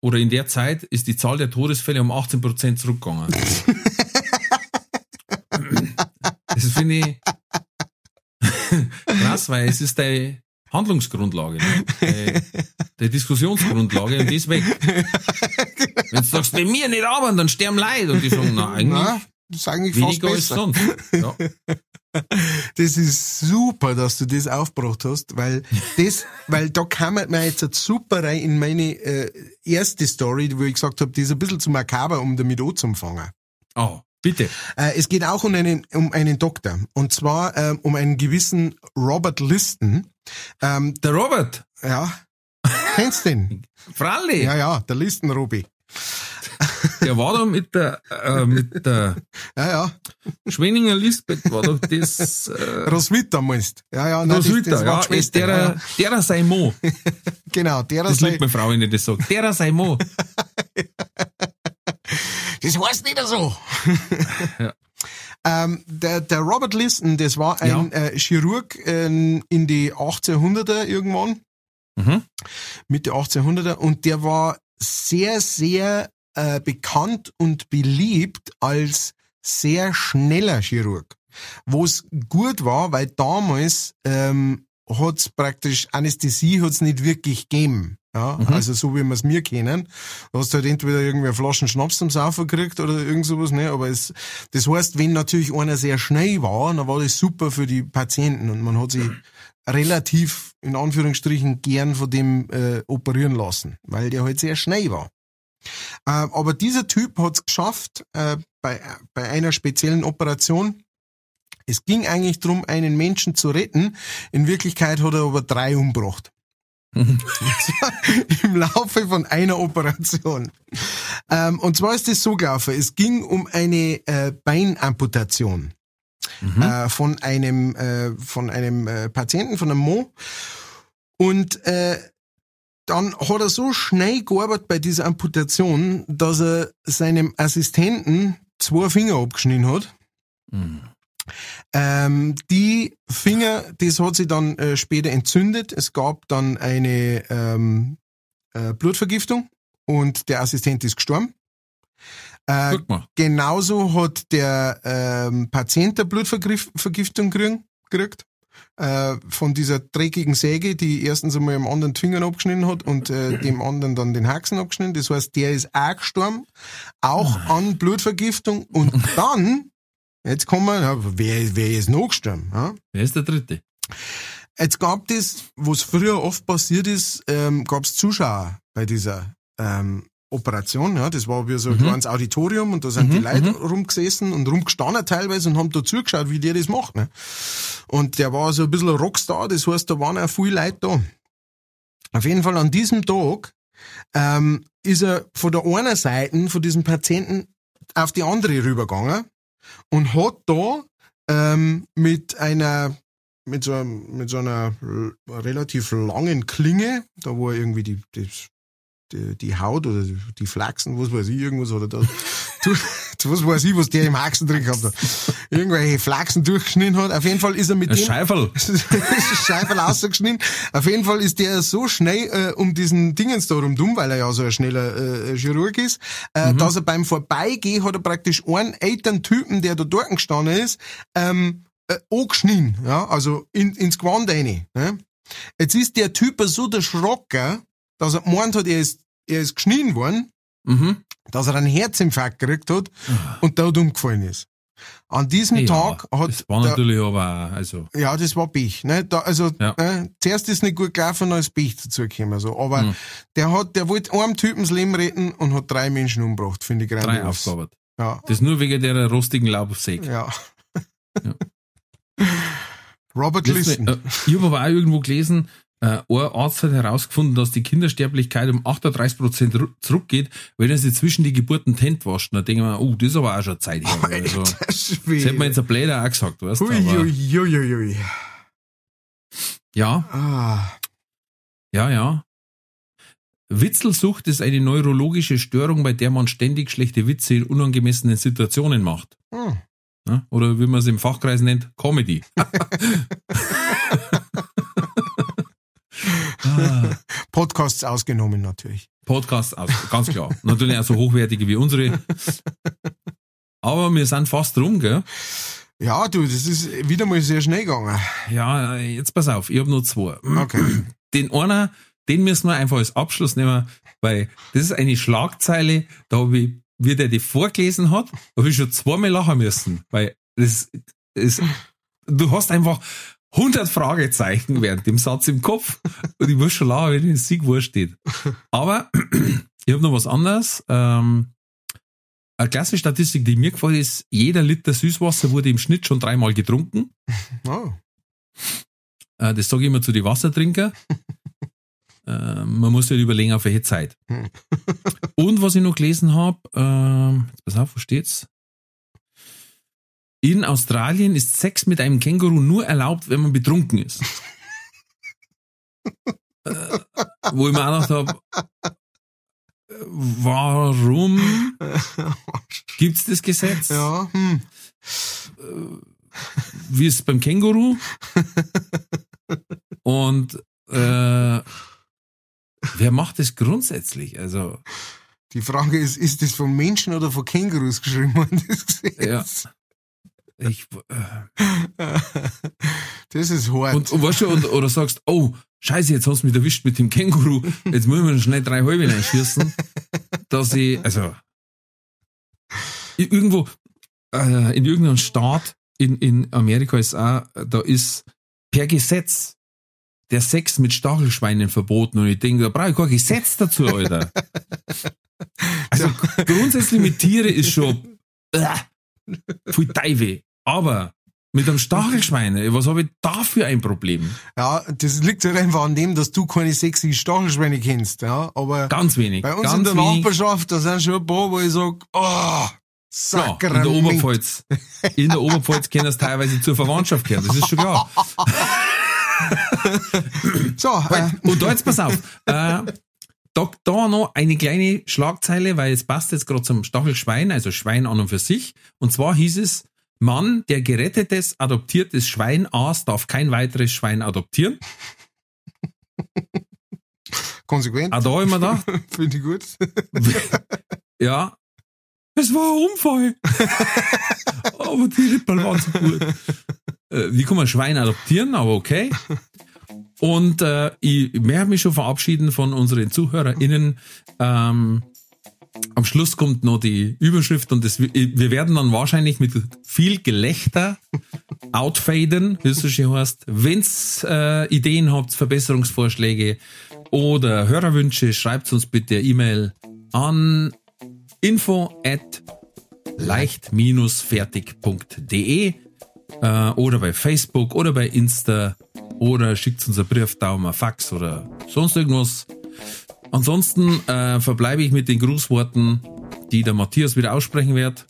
oder in der Zeit ist die Zahl der Todesfälle um 18% zurückgegangen. das finde ich krass, weil es ist die Handlungsgrundlage, ne? die, die Diskussionsgrundlage und die ist weg. Wenn du sagst, wenn wir nicht arbeiten, dann sterben Leute und die sagen, na eigentlich Na, das ist eigentlich weniger als sonst. Ja. Das ist super, dass du das aufgebracht hast, weil das, weil da kam mir jetzt jetzt super rein in meine äh, erste Story, wo ich gesagt habe, die ist ein bisschen zu makaber, um damit anzufangen. Oh, bitte. Äh, es geht auch um einen, um einen Doktor. Und zwar ähm, um einen gewissen Robert Liston. Ähm, Der Robert, ja, kennst du den? Fralli, Ja, ja, der Liston Robi. der war da mit der, äh, mit der Ja, ja, Schwenninger Lisbeth, war doch das, äh, Roswitha meinst Ja, ja, nein, Roswitha, ja, war die ist Schwester. der, ja, ja. der sei Mo. Genau, der Das sei, liebt meine Frau, wenn ich das sage. Der sei Mo. Das heißt nicht so. Ja. ähm, der, der Robert Liston, das war ein Ja. äh, Chirurg äh, in die 1800er irgendwann, Mhm. Mitte 1800er, und der war sehr, sehr äh, bekannt und beliebt als sehr schneller Chirurg. Wo es gut war, weil damals ähm, hat's praktisch Anästhesie hat's nicht wirklich gegeben. Ja, Mhm. also so wie wir es mir kennen. Du hast halt entweder irgendwie Flaschen Schnaps zum Saufen gekriegt oder irgend sowas, ne? Aber es, das heißt, wenn natürlich einer sehr schnell war, dann war das super für die Patienten und man hat sich relativ, in Anführungsstrichen, gern von dem äh, operieren lassen, weil der halt sehr schnell war. Äh, aber dieser Typ hat es geschafft, äh, bei, bei einer speziellen Operation, es ging eigentlich darum, einen Menschen zu retten. In Wirklichkeit hat er aber drei umgebracht. Im Laufe von einer Operation. Ähm, und zwar ist es so gelaufen, es ging um eine äh, Beinamputation Mhm. äh, von einem, äh, von einem äh, Patienten, von einem Mo. Und äh, dann hat er so schnell gearbeitet bei dieser Amputation, dass er seinem Assistenten zwei Finger abgeschnitten hat. Mhm. Ähm, die Finger, das hat sich dann äh, später entzündet. Es gab dann eine ähm, äh, Blutvergiftung und der Assistent ist gestorben. Äh, Guck mal. genauso hat der ähm, Patient eine Blutvergiftung gekriegt. äh, von dieser dreckigen Säge, die erstens einmal dem anderen Finger abgeschnitten hat und äh, dem anderen dann den Haxen abgeschnitten. Das heißt, der ist auch gestorben, auch an Blutvergiftung. Und dann, jetzt kommen wir, ja, wer, wer ist noch gestorben? Ja? Wer ist der dritte? Jetzt gab es, was früher oft passiert ist, ähm, gab es Zuschauer bei dieser ähm, Operation. Ja, das war wie so ein Mhm. kleines Auditorium und da sind die Mhm, Leute mhm. rumgesessen und rumgestanden teilweise und haben da zugeschaut, wie der das macht. Ne? Und der war so ein bisschen ein Rockstar, das heißt, da waren auch viele Leute da. Auf jeden Fall an diesem Tag ähm, ist er von der einen Seite von diesem Patienten auf die andere rübergegangen und hat da ähm, mit einer mit so, mit so einer relativ langen Klinge, da wo er irgendwie die, die, die, Haut oder die, Flachsen, was weiß ich, irgendwas oder da, was weiß ich, was der im Haxen drin gehabt hat, irgendwelche Flachsen durchgeschnitten hat. Auf jeden Fall ist er mit Ein dem Scheiferl. Scheiferl rausgeschnitten. Auf jeden Fall ist der so schnell äh, um diesen Dingens da rum, weil er ja so ein schneller äh, Chirurg ist, äh, dass er beim Vorbeigehen hat er praktisch einen älteren Typen, der da dort gestanden ist, ähm, äh, angeschnitten, ja, also in, ins Gewand rein. Ne? Jetzt ist der Typ so erschrocken, dass er gemeint hat, er ist, er ist geschnitten worden, Mhm. Dass er einen Herzinfarkt gekriegt hat und dort umgefallen ist. An diesem Ja, Tag hat das war der, natürlich aber, auch, also, ja, das war Pech. Ne? Da, also Ja. äh, zuerst ist nicht gut gelaufen, dann ist Pech dazugekommen. So. Aber Mhm. der hat, der wollte einem Typen das Leben retten und hat drei Menschen umgebracht, finde ich drei grandios. Aufgaben. Ja. Das nur wegen der rostigen Laubsäge. ja. Ja. Robert Listen. äh, Ich habe aber auch irgendwo gelesen, äh, ein Arzt hat herausgefunden, dass die Kindersterblichkeit um 38 Prozent zurückgeht, wenn er sich zwischen die Geburten Hände wascht. Dann denken wir, oh, das ist aber auch schon Zeit her. Also, das hätte man jetzt ein Bläder auch gesagt, weißt du? Hui. ja, Ah, ja, ja. Witzelsucht ist eine neurologische Störung, bei der man ständig schlechte Witze in unangemessenen Situationen macht. hm. Oder wie man es im Fachkreis nennt, Comedy. ah. Podcasts ausgenommen natürlich. Podcasts aus, ganz klar. Natürlich auch so hochwertige wie unsere. Aber wir sind fast rum, gell? Ja, du, das ist wieder mal sehr schnell gegangen. Ja, jetzt pass auf, ich habe nur zwei. Okay. Den einer, den müssen wir einfach als Abschluss nehmen, weil das ist eine Schlagzeile, da habe ich, wie der die vorgelesen hat, habe ich schon zweimal lachen müssen, weil das ist, du hast einfach 100 Fragezeichen während dem Satz im Kopf und ich muss schon lachen, wenn das Sieg steht. Aber ich habe noch was anderes. Ähm, eine klasse Statistik, die mir gefällt, ist, jeder Liter Süßwasser wurde im Schnitt schon dreimal getrunken. Oh. Äh, das sage ich immer zu den Wassertrinker. äh, man muss halt überlegen, auf welche Zeit. Hm. Und was ich noch gelesen habe, jetzt pass auf, wo steht's? In Australien ist Sex mit einem Känguru nur erlaubt, wenn man betrunken ist. äh, wo ich mir auch gedacht habe, warum gibt's das Gesetz? ja, hm. wie ist es beim Känguru? Und äh, wer macht das grundsätzlich? Also, Die Frage ist, ist das von Menschen oder von Kängurus geschrieben worden, das Gesetz? ja. Ich, äh, Das ist hart. und, und weißt du, und, oder sagst, oh, scheiße, jetzt hast du mich erwischt mit dem Känguru, jetzt müssen wir schnell drei Halbe reinschießen, dass ich, also, irgendwo, äh, in irgendeinem Staat in, in Amerika ist auch, da ist per Gesetz der Sex mit Stachelschweinen verboten und ich denke, da brauche ich kein Gesetz dazu, Alter. Also grundsätzlich mit Tiere ist schon äh, viel Teufel. Aber mit einem Stachelschwein, ey, was habe ich da für ein Problem? ja, das liegt halt einfach an dem, dass du keine sexy Stachelschweine kennst, ja. Aber Ganz wenig. bei uns ganz in der wenig. Nachbarschaft, da sind schon ein paar, wo ich sag, oh, Ja, in der Sakrament. Oberpfalz. In der Oberpfalz können es teilweise zur Verwandtschaft kehren, das ist schon klar. So, äh, Und da jetzt pass auf. Äh, da, da noch eine kleine Schlagzeile, weil es passt jetzt gerade zum Stachelschwein, also Schwein an und für sich. Und zwar hieß es, Mann, der gerettetes, adoptiertes Schwein aß, darf kein weiteres Schwein adoptieren. konsequent, Auch da mir gedacht, finde ich gut. ja, es war ein Unfall. Aber die Rippel waren so gut. Äh, wie kann man Schwein adoptieren, aber okay. Und äh, ich möchte mich schon verabschieden von unseren ZuhörerInnen. Ähm, am Schluss kommt noch die Überschrift und das, wir werden dann wahrscheinlich mit viel Gelächter outfaden, wie es so schön heißt. Wenn's äh, Ideen habt, Verbesserungsvorschläge oder Hörerwünsche, schreibt uns bitte E-Mail an info at leicht-fertig.de äh, oder bei Facebook oder bei Insta oder schickt uns einen Briefdaumen, Fax oder sonst irgendwas. Ansonsten äh, verbleibe ich mit den Grußworten, die der Matthias wieder aussprechen wird.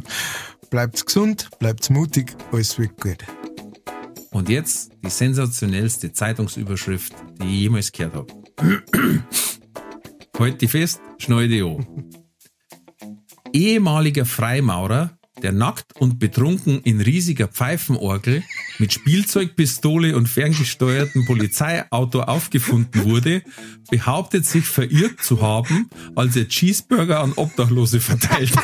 Bleibt's gesund, bleibt's mutig, alles wird gut. Und jetzt die sensationellste Zeitungsüberschrift, die ich jemals gehört habe. Halt die fest, schnall die an. Ehemaliger Freimaurer der nackt und betrunken in riesiger Pfeifenorgel mit Spielzeugpistole und ferngesteuertem Polizeiauto aufgefunden wurde, behauptet sich verirrt zu haben, als er Cheeseburger an Obdachlose verteilte.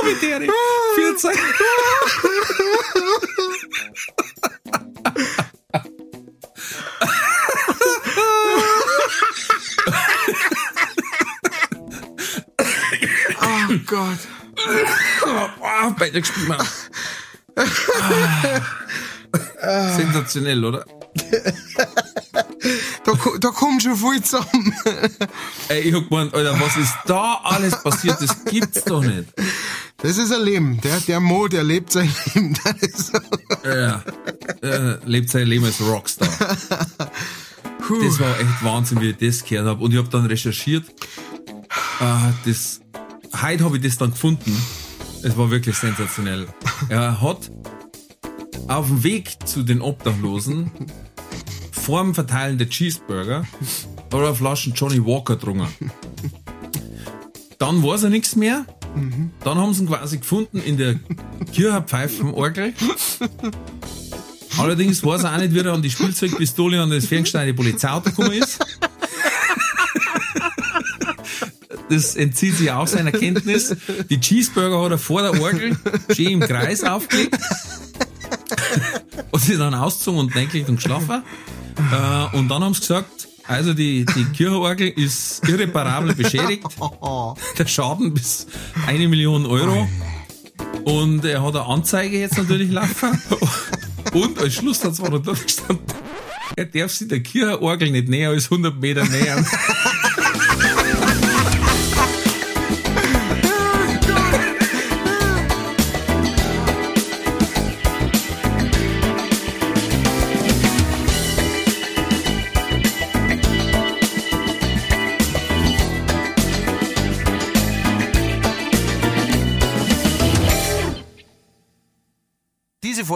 Robert Derek, 14. Beide gespielt, Mann. Ah. Sensationell, oder? Da, da kommt schon viel zusammen. Ey, ich hab gemeint, Alter, was ist da alles passiert? Das gibt's doch nicht. Das ist ein Leben. Der, der Mo, der lebt sein Leben. Ja, er lebt sein Leben als Rockstar. Puh. Das war echt Wahnsinn, wie ich das gehört habe. Und ich habe dann recherchiert. Ah, das, heute habe ich das dann gefunden. Es war wirklich sensationell. Er hat auf dem Weg zu den Obdachlosen vorm Verteilen der Cheeseburger oder Flaschen Johnny Walker getrunken. Dann es ja nichts mehr. Dann haben sie ihn quasi gefunden in der Kircherpfeifenorgel. Allerdings weiß er auch nicht, wie er an die Spielzeugpistole und das ferngesteuerte Polizeiauto gekommen ist. Das entzieht sich auch seiner Kenntnis. Die Cheeseburger hat er vor der Orgel schön im Kreis aufgelegt. Und sie dann ausgezogen und reingelegt und geschlafen. Äh, und dann haben sie gesagt, also die, die Kirchenorgel ist irreparabel beschädigt. Der Schaden bis eine Million Euro. Und er hat eine Anzeige jetzt natürlich laufen. Und als Schlusssatz war er dort gestanden, er darf sich der Kirchenorgel nicht näher als 100 Meter nähern.